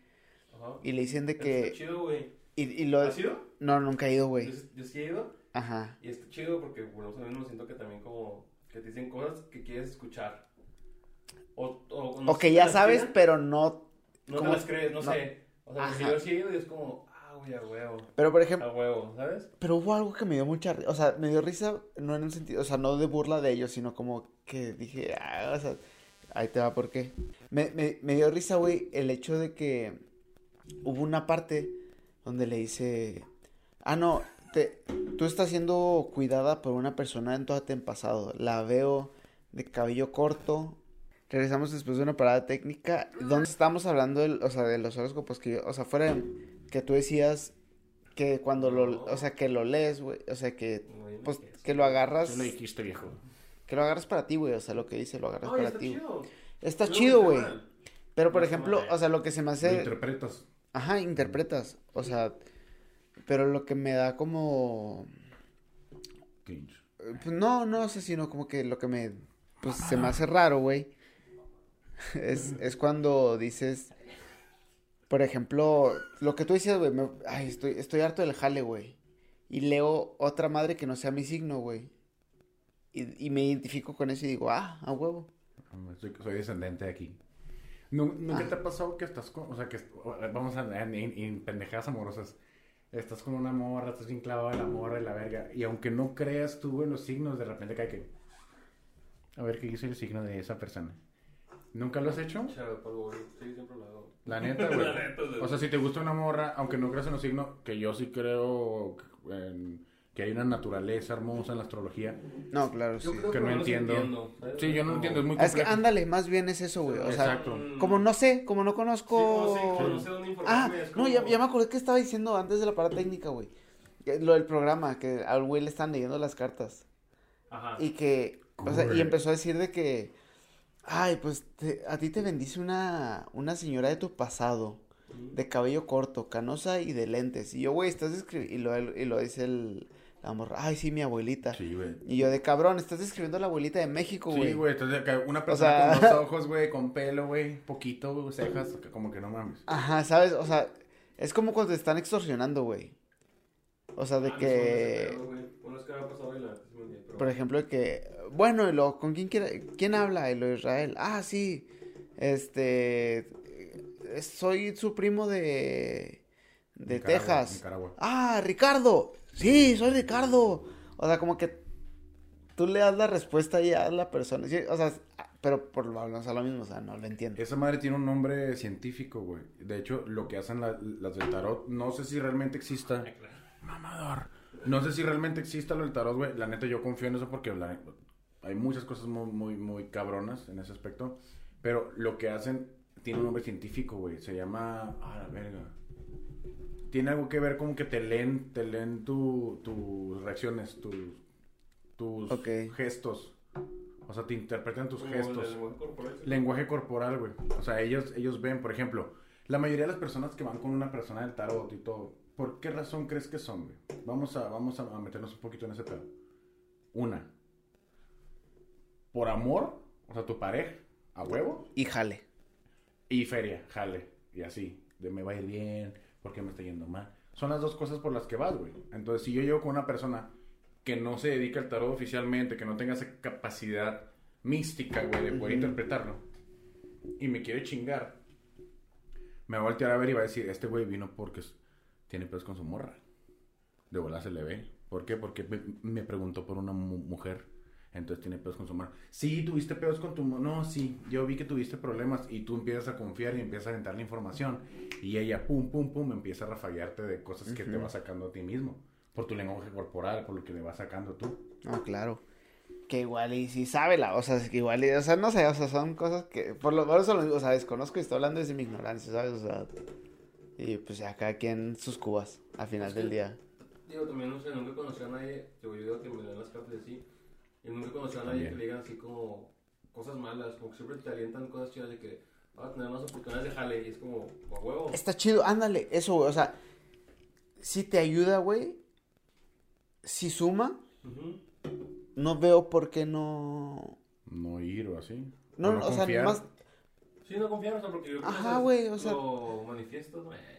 Ajá. y le dicen de Está que, chido, güey. y, y lo, ¿Has ido? no, nunca he ido, Yo, güey. yo sí he ido. Ajá. Y está chido porque, bueno, o sea, me siento que también como que te dicen cosas que quieres escuchar. O, o, no O sé que si ya sabes, pero no, No ¿cómo? te las crees, no, No. sé. O sea, Ajá. yo sí he ido y es como, ah, güey, a huevo. pero por ejemplo, A huevo, ¿sabes? Pero hubo algo que me dio mucha risa, o sea, me dio risa, no en un sentido, o sea, no de burla de ellos, sino como que dije, ah, o sea, ahí te va, ¿por qué? Me, me, me dio risa, güey, el hecho de que hubo una parte donde le dice, ah, no, te, tú estás siendo cuidada por una persona en todo en pasado, la veo de cabello corto. Regresamos después de una parada técnica, donde estamos hablando, del, o sea, de los horóscopos que yo, o sea, fuera de- que tú decías que cuando lo, o sea, que lo lees, güey, o sea, que, no pues, que lo agarras, Tú lo dijiste, viejo. que lo agarras para ti, güey, o sea, lo que dice, lo agarras Ay, para está ti. chido. Está chido, güey, pero por ejemplo, o sea, lo que se me Lo hace, interpretas. ajá, interpretas, o sea, pero lo que me da como, Cringe. eh, pues, no, no sé, sino como que lo que me, pues, se me hace raro, güey, *laughs* es, es cuando dices, por ejemplo, lo que tú dices, güey, me- ay, estoy, estoy harto del jale, güey. Y leo otra madre que no sea mi signo, güey. Y, y me identifico con eso y digo, ah, a huevo. Soy, soy descendente de aquí. Nu- ¿Nunca Ah. te ha pasado que estás con, o sea, que, vamos a, en- en pendejadas amorosas, estás con una morra, estás bien clavado en la morra y la verga, y aunque no creas tú en los signos, de repente cae que, a ver, ¿qué dice el signo de esa persona? ¿Nunca lo has hecho? Sí, siempre lo hago. *laughs* La neta, güey. O sea, si te gusta una morra, aunque no creas en los signos, que yo sí creo en- que hay una naturaleza hermosa en la astrología. No, claro, sí. Yo creo que no entiendo. Sí, yo no entiendo, es muy Ah, Es que complejo. ándale, más bien es eso, güey. O sea, Exacto. como no sé, como no conozco. Sí, como sé, como no sé dónde Ah, informarme, no, como- ya, ya me acordé que estaba diciendo antes de la parada técnica, güey. Lo del programa, que al güey le están leyendo las cartas. Ajá. Y que, o sea, y empezó a decir de que, ay, pues te- a ti te bendice una, una señora de tu pasado, de cabello corto, canosa y de lentes. Y yo, güey, estás y lo, y lo dice el, la morra, ay, sí, mi abuelita. Sí, güey. Y yo, de cabrón, estás describiendo a la abuelita de México, güey. Sí, güey, entonces una persona sea- con dos *laughs* ojos, güey, con pelo, güey, poquito, güey, cejas, como que no mames. Ajá, ¿sabes? O sea, es como cuando te están extorsionando, güey. O sea, de Ah, que. Bueno, es había pasado la pero- por ejemplo, de que, bueno, y lo, ¿con quién quiere, quién habla? Y lo de Israel. Ah, sí, este, soy su primo de, de Nicaragua, Texas. Nicaragua. Ah, Ricardo. Sí, soy Ricardo. O sea, como que tú le das la respuesta y a la persona. Sí, o sea, pero por lo, o sea, lo mismo, o sea, no lo entiendo. Esa madre tiene un nombre científico, güey. De hecho, lo que hacen la- las del tarot, no sé si realmente exista. Mamador. No sé si realmente exista lo del tarot, güey. La neta, yo confío en eso porque la- hay muchas cosas muy, muy, muy cabronas en ese aspecto. Pero lo que hacen tiene un nombre científico, güey. Se llama. Ah, la verga. Tiene algo que ver como que te leen, te leen tu- tus reacciones, tus, tus gestos. O sea, te interpretan tus Como gestos. lenguaje corporal, sí. Lenguaje corporal, güey. O sea, ellos, ellos ven, por ejemplo, la mayoría de las personas que van con una persona del tarot y todo, ¿por qué razón crees que son, güey? Vamos a, vamos a, a meternos un poquito en ese pedo. Una. Por amor, o sea, tu pareja, a huevo, Y jale. y feria, jale, y así, de me va a ir bien, porque me está yendo mal. Son las dos cosas por las que vas, güey. Entonces, si yo llego con una persona que no se dedica al tarot oficialmente, que no tenga esa capacidad mística, güey, de poder interpretarlo, y me quiere chingar, me va a voltear a ver y va a decir, este güey vino porque tiene pedos con su morra. De bola se le ve. ¿Por qué? Porque me, me preguntó por una mu- mujer. Entonces tiene pedos con su morra. Sí, tuviste pedos con tu morra. No, sí. Yo vi que tuviste problemas. Y tú empiezas a confiar y empiezas a aventar la información. Y ella, pum, pum, pum, empieza a rafaguearte de cosas que te va sacando a ti mismo. Por tu lenguaje corporal, por lo que le vas sacando tú. Ah, claro. que igual y si sabe la, o sea, que igual y, o sea, no sé, o sea, son cosas que, por lo menos, o sea, desconozco y estoy hablando desde mi ignorancia, ¿sabes? O sea, y pues ya cada quien sus cubas al final Es que- del día. Digo, también, no sé, nunca conocí a nadie, yo digo que me dan las cartas así, y nunca conocí a nadie También. que le digan así como cosas malas, como que siempre te alientan cosas chidas de que vas a tener más oportunidades de jale, y es como, a huevo. Está chido, ándale, eso, güey, o sea, si te ayuda, güey, si suma, Ujú. no veo por qué no... No ir o así. No, O o sea, más Sí, no confianza, porque yo creo que Ajá, güey, o sea- Lo güey.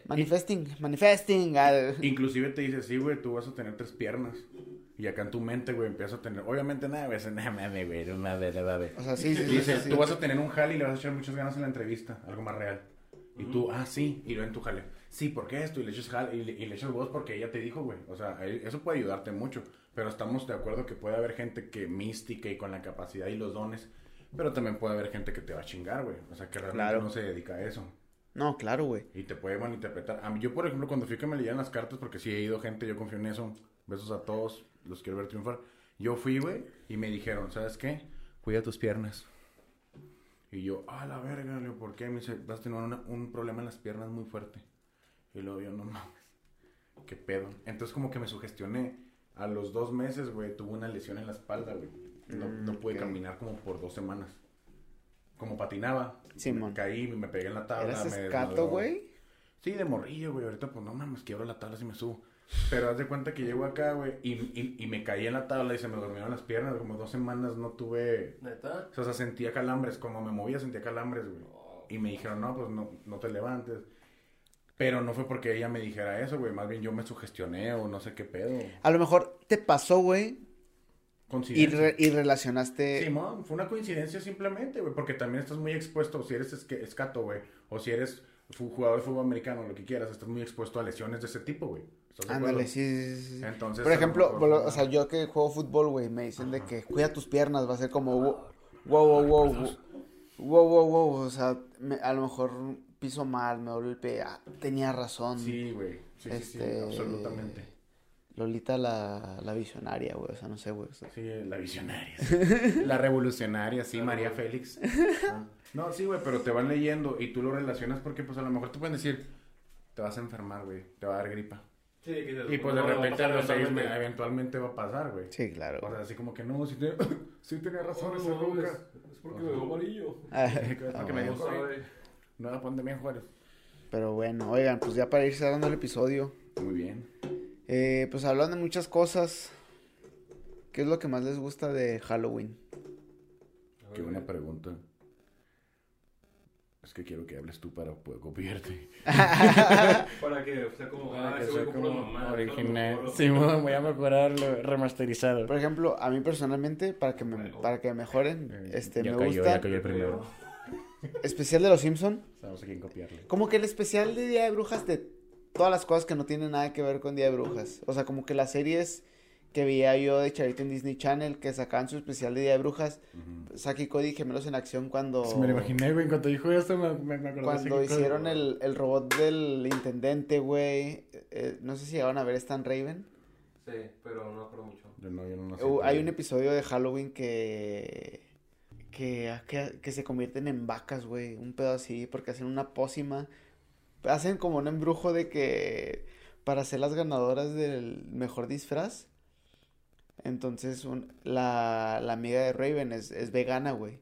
manifesting, manifesting. ah, Inclusive te dice, sí, güey, tú vas a tener tres piernas. Y acá en tu mente, güey, empiezas a tener... Obviamente nada, güey, nada, mames, güey, no mames, no mames. O sea, sí, sí, sí, Dice, sí, sí. tú vas a tener un jale y le vas a echar muchas ganas en la entrevista, algo más real. Y tú, ah, sí, y lo en tu jale. Sí, ¿por qué esto? Y le echas jale, y le, y le echas voz porque ella te dijo, güey. O sea, eso puede ayudarte mucho. Pero estamos de acuerdo que puede haber gente que mística y con la capacidad y los dones. Pero también puede haber gente que te va a chingar, güey. O sea, que realmente Claro. no se dedica a eso. No, claro, güey. Y te puede malinterpretar. A mí, yo, por ejemplo, cuando fui que me leían las cartas, porque sí he ido gente, yo confío en eso. Besos a todos, los quiero ver triunfar. Yo fui, güey, y me dijeron, ¿sabes qué? Cuida tus piernas. Y yo, ah, la verga, le digo, ¿por qué? Me dice, vas a tener una- un problema en las piernas muy fuerte. Y luego yo, no mames, qué pedo. Entonces, como que me sugestioné. A los dos meses, güey, tuve una lesión en la espalda, güey. No, Mm, no pude caminar como por dos semanas. Como patinaba. Simón. Caí, me pegué en la tabla. ¿Eras me escato, güey? Sí, de morrillo, güey. Ahorita, pues no mames, quiebro la tabla si me subo. Pero haz de cuenta que llego acá, güey, y, y, y me caí en la tabla y se me durmieron las piernas. Como dos semanas no tuve. ¿Neta? O sea, sentía calambres. Como me movía, sentía calambres, güey. Y me dijeron, no, pues no, no te levantes. Pero no fue porque ella me dijera eso, güey. Más bien yo me sugestioné o no sé qué pedo. A lo mejor te pasó, güey, y, re- y relacionaste... Simón, fue una coincidencia simplemente, güey, porque también estás muy expuesto, si eres esque- escato, güey, o si eres jugador de fútbol americano, lo que quieras, estás muy expuesto a lesiones de ese tipo, güey. ¿Estás de Ándale, sí, sí, sí. Entonces, Por ejemplo, mejor o sea, yo que juego fútbol, güey, me dicen de que cuida tus piernas, va a ser como wow, wow, wow, wow, wow, wow, wow, o sea, me- a lo mejor piso mal, me doble el pie, ah, tenía razón. Sí, güey, sí, sí, sí, Este, absolutamente. Lolita la, la visionaria, güey, o sea, no sé, güey. o sea, Sí, la visionaria. sí. *laughs* la revolucionaria, sí, María Félix. *laughs* No, sí, güey, pero te van leyendo y tú lo relacionas porque, pues, a lo mejor te pueden decir, te vas a enfermar, güey, te va a dar gripa. Sí, que dices, Y pues no, de no, repente a no, los seis totalmente. me- eventualmente va a pasar, güey. Sí, claro. O sea, así como que no, sí, te- *laughs* sí tenía razón esa No, ruca. es, es porque me veo amarillo. *laughs* Es Ah, porque me dio COVID. Nueva pandemia, Juárez. Pero bueno, oigan, pues ya para ir cerrando el episodio, Muy bien. eh, pues hablando de muchas cosas, ¿qué es lo que más les gusta de Halloween? Qué buena pregunta. Es que quiero que hables tú para poder copiarte. *laughs* Para que sea como, ah, que sea como mamá. original. Sí, voy a mejorarlo remasterizado. Por ejemplo, a mí personalmente, para que me, Bueno. para que mejoren, Eh, este, ya me cayó, gusta ya cayó el primero. *laughs* especial de los Simpson, Sabemos a quién copiarle. como que el especial de Día de Brujas de todas las cosas que no tienen nada que ver con Día de Brujas, o sea, como que las series que veía yo de Charito en Disney Channel que sacaban su especial de Día de Brujas, Saki y Cody gemelos en acción cuando Sí, me lo imaginé, güey. En cuanto dijo esto, me, me, me acordé. cuando hicieron el, el robot del intendente, güey, eh, no sé si llegaron a ver Stan Raven. Sí, pero no acuerdo mucho. Yo no, yo no Uh, hay un episodio de Halloween que, que, que, que se convierten en vacas, güey. Un pedo así, porque hacen una pócima. Hacen como un embrujo de que para ser las ganadoras del mejor disfraz. Entonces, un- la, la amiga de Raven es, es vegana, güey.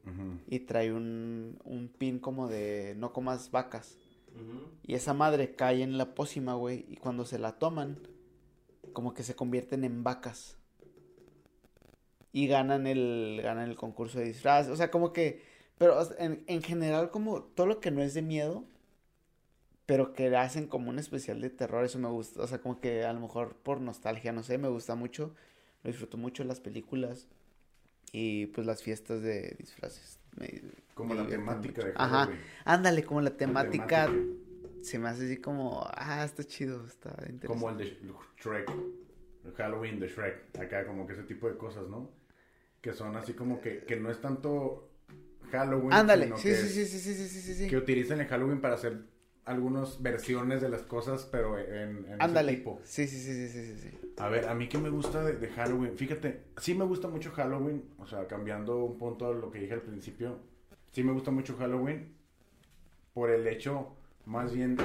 Y trae un, un pin como de no comas vacas. Y esa madre cae en la pócima, güey. Y cuando se la toman, como que se convierten en vacas. Y ganan el, ganan el concurso de disfraz. O sea, como que. Pero en, en general, como todo lo que no es de miedo. Pero que hacen como un especial de terror, eso me gusta. O sea, como que a lo mejor por nostalgia, no sé, me gusta mucho. Lo disfruto mucho las películas. Y pues las fiestas de disfraces. Me- Como me la temática mucho. de Ajá. Ándale, como la La temática se me hace así como, ah, está chido, está interesante. Como el de Shrek. El Halloween de Shrek. Acá, como que ese tipo de cosas, ¿no? Que son así como que, que no es tanto Halloween. Ándale, sí, sí, sí, sí, sí, sí, sí, sí. Que utilizan el Halloween para hacer algunas versiones de las cosas, pero en, en ese Ándale. tipo. Sí, sí, sí, sí, sí, sí. A ver, a mí que me gusta de, de Halloween, fíjate, sí me gusta mucho Halloween, o sea, cambiando un punto a lo que dije al principio, sí me gusta mucho Halloween por el hecho más bien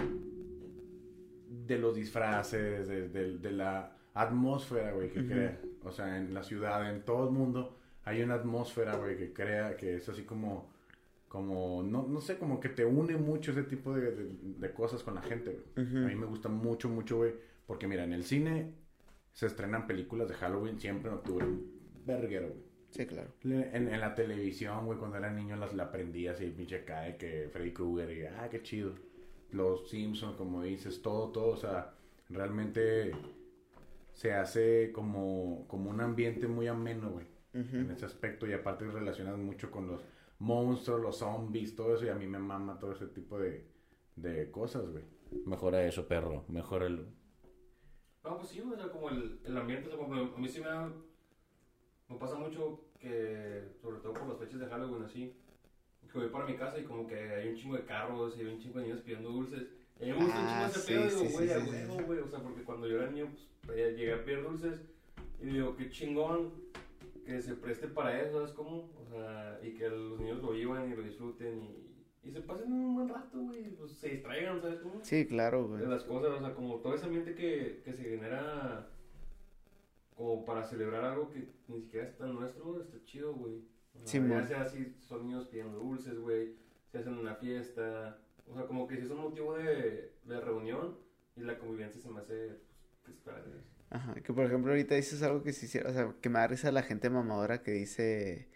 de los disfraces, de, de- de la atmósfera, güey, que crea. O sea, en la ciudad, en todo el mundo, hay una atmósfera, güey, que crea, que es así como, como, no, no sé, como que te une mucho ese tipo de, de- de cosas con la gente, güey. A mí me gusta mucho, mucho, güey, porque mira, en el cine se estrenan películas de Halloween siempre en octubre, verguero, güey. Sí, claro. Le- En, en la televisión, güey, cuando era niño las la aprendías y pinche cae que Freddy Krueger y ah, qué chido. Los Simpsons, como dices, todo, todo, o sea, realmente se hace como, como un ambiente muy ameno, güey, en ese aspecto y aparte relacionas mucho con los monstruos, los zombies, todo eso y a mí me mama todo ese tipo de, de cosas, güey. Mejora eso, perro, mejóralo. No, pues sí, o sea, como el, el ambiente, o sea, como a mí sí me, da- me pasa mucho que, sobre todo por las fechas de Halloween, así, que voy para mi casa y como que hay un chingo de carros y hay un chingo de niños pidiendo dulces. Y a mí me gusta un Ah, chingo ese sí, pedo, sí, digo, sí, güey, sí, a sí, huevo, sí. güey, o sea, porque cuando yo era niño, pues, pedía- llegué a pedir dulces y digo, qué chingón que se preste para eso, ¿sabes cómo? O sea, y que los niños lo vivan y lo disfruten y, y se pasen un buen rato, güey, pues se distraigan, ¿sabes cómo? Sí, claro, güey. de las cosas, o sea, como todo ese ambiente que, que se genera como para celebrar algo que ni siquiera es tan nuestro, está chido, güey. O sea, Sí, ya sea así, son niños pidiendo dulces, güey, se hacen una fiesta, o sea, como que si es un motivo de, de reunión y la convivencia se me hace, pues, para. Ajá, que por ejemplo ahorita dices algo que sí, sí, o sea, que me da risa la gente mamadora que dice,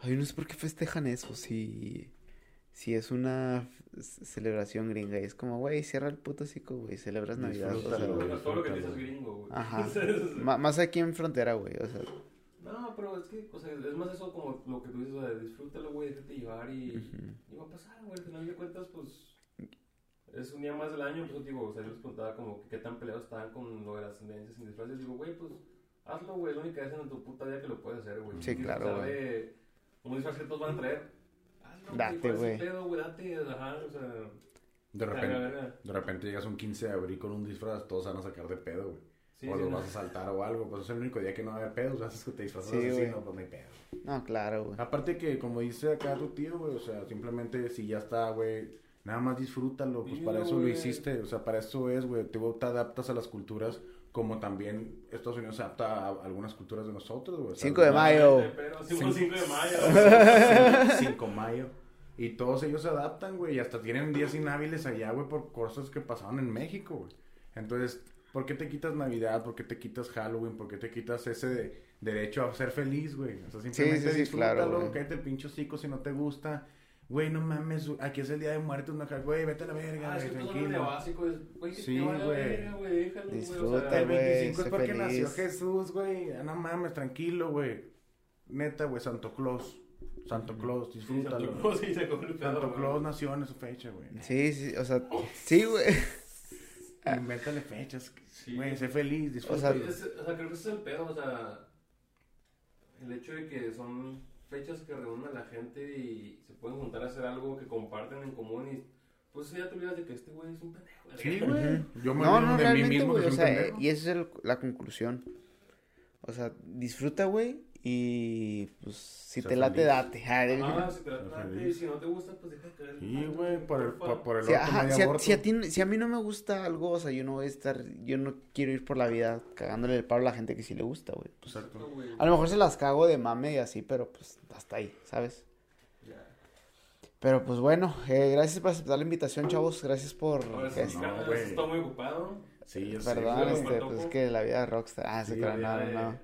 ay, no sé por qué festejan eso, si, si es una celebración gringa, y es como, güey, cierra el puto hocico, güey, celebras Navidad, o sea, Disfrútalo, Todo lo- todo lo que dices es gringo, güey. Ajá. *laughs* Más aquí en frontera, güey, o sea, no, pero es que, o sea, es más eso como lo que tú dices, o sea, disfrútalo, güey, déjate llevar y... ujú. Y va a pasar, güey, al final de cuentas, pues. Es un día más del año, pues digo, o sea, yo les preguntaba como que qué tan peleados estaban con lo de las tendencias sin disfraces. Digo, güey, pues hazlo, güey, es la única vez en tu puta vida que lo puedes hacer, güey. Sí, claro, güey. de Un disfraz que todos van a traer. Hazlo, Date, ¿cuál es el güey. pedo, güey, date, ajá, o sea. De repente, de repente llegas un 15 de abril con un disfraz, todos van a sacar de pedo, güey. Sí, o sí, los no. vas a saltar o algo, pues es el único día que no va a haber pedos, haces que te disfrazas Sí, de asesino, pues no hay pedo. No, claro, güey. Aparte que, como dice acá tu tío, güey, o sea, simplemente si ya está, güey, nada más disfrútalo, pues Sí, para eso lo hiciste, o sea, para eso es, güey, te adaptas a las culturas, como también Estados Unidos se adapta a algunas culturas de nosotros, güey. o sea, 5 de mayo. Pero *laughs* sí, Cinco- fue 5 de mayo. 5 mayo. Y todos ellos se adaptan, güey, y hasta tienen días inhábiles allá, güey, por cosas que pasaron en México, güey. Entonces, ¿por qué te quitas Navidad? ¿Por qué te quitas Halloween? ¿Por qué te quitas ese de- derecho a ser feliz, güey? O sea, simplemente sí, sí, claro, disfrútalo, güey. cállate el pincho hocico si no te gusta. Güey, no mames, aquí es el día de muertos, no, güey, vete a la verga, Ah, es güey, que tranquilo. básico, es, güey, que Sí, güey. verga, güey, déjalo, güey, o sea, Disfruta, El güey, 25 es porque feliz. nació Jesús, güey. Ah, No mames, tranquilo, güey. Neta, güey, Santo Claus. Santo Claus, Sí, disfrútalo. Santo Claus, sí, se pedo, Santo güey. Claus nació en esa fecha, güey. Sí, sí, o sea, sí, güey. *laughs* Invéntale fechas. Sí. Güey, sé feliz, O sea, disfrútalo. Es- o sea, creo que ese es el pedo, o sea, el hecho de que son fechas que reúnen a la gente y se pueden juntar a hacer algo que comparten en común y pues ya te olvidas de que este güey es un pendejo. Sí, güey. Yo me No, olvido no, de mí realmente, mismo güey, que o soy un sea, eh, pendejo. y esa es el- la conclusión. O sea, disfruta, güey, y pues si te late, date. Ah, si te y feliz. si no te gusta, pues deja de caer. Sí, güey, por el, por, por el Si, otro ajá, medio si, a, aborto. si a ti, si a mí no me gusta algo, o sea, yo no voy a estar, yo no quiero ir por la vida cagándole el paro a la gente que sí le gusta, güey. Pues, Exacto. a lo mejor se las cago de mame y así, pero pues hasta ahí, ¿sabes? Pero pues bueno, eh, gracias por aceptar la invitación, chavos. Gracias por... Ahora sí, este, no, güey. está muy ocupado. Sí, yo sé, Perdón, güey. este, pues es que la vida de rockstar. Ah, sí, Sí, Día no, de- no.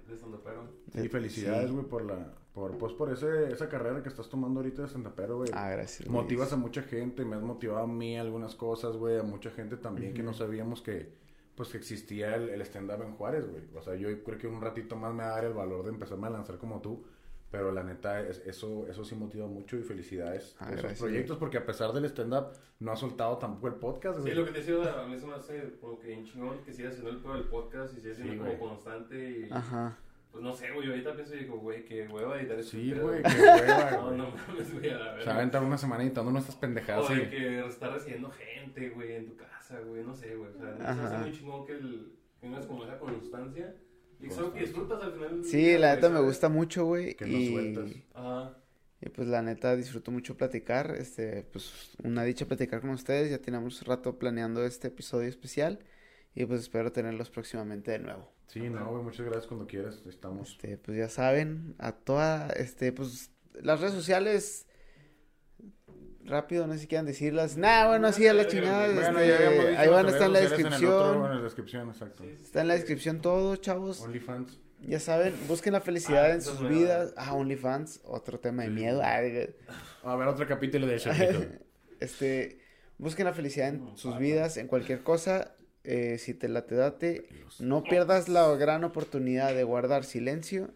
Sí, felicidades, Sí. güey, por la... Por, pues por ese, esa carrera que estás tomando ahorita de stand-upero, güey. Ah, gracias. Luis. Motivas a mucha gente, me has motivado a mí algunas cosas, güey, a mucha gente también que no sabíamos que, pues, que existía el, el stand-up en Juárez, güey. O sea, yo creo que un ratito más me va a dar el valor de empezarme a lanzar como tú, pero la neta, es- eso, eso sí motiva mucho y felicidades Ah, por esos proyectos, porque a pesar del stand-up, no ha soltado tampoco el podcast, Sí, güey. lo que te decía, a mí se me hace como que un chingón que sigas haciendo el pedo del podcast y sigas siendo Sí, como güey. constante y... Ajá. Pues no sé, güey, ahorita pienso y digo, güey, que hueva editar este Sí, pedo. güey, qué hueva, *laughs* No, güey. no mames, güey, a la Se va a verga. aventar una semanita, no estas O pendejadas. de sí. que está recibiendo gente, güey, en tu casa, güey, no sé, güey. O sea, se hace muy chingón que el, tengas como esa constancia. Y algo que disfrutas al final. del Sí, la neta me gusta mucho, güey. Que no y... sueltas. Ajá. Y pues la neta disfruto mucho platicar, este, pues una dicha platicar con ustedes, ya tenemos rato planeando este episodio especial y pues espero tenerlos próximamente de nuevo. Sí, no, güey, muchas gracias cuando quieras. Estamos. Este, pues ya saben, a toda, este, pues las redes sociales, rápido, no sé si quieran decirlas, nah, bueno, sí, a la chingada, Bueno, este, ahí van a estar en la en otro, descripción, En la descripción, exacto. Sí, sí, está en la descripción todo, chavos, OnlyFans. ya saben, busquen la felicidad Ah, en sus vidas, ah, OnlyFans, otro tema de miedo, ay, *laughs* A ver, otro capítulo de Charlito. *laughs* Este, busquen la felicidad en sus vidas, en cualquier cosa. eh, si te late, date. No pierdas la gran oportunidad de guardar silencio.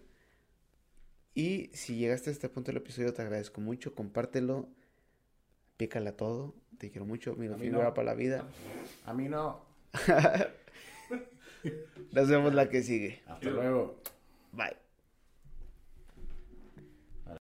Y si llegaste a este punto del episodio, te agradezco mucho. Compártelo. Pícale a todo. Te quiero mucho. Mí figura no. para la vida. A mí no. *laughs* Nos vemos la que sigue. Hasta luego. Bye.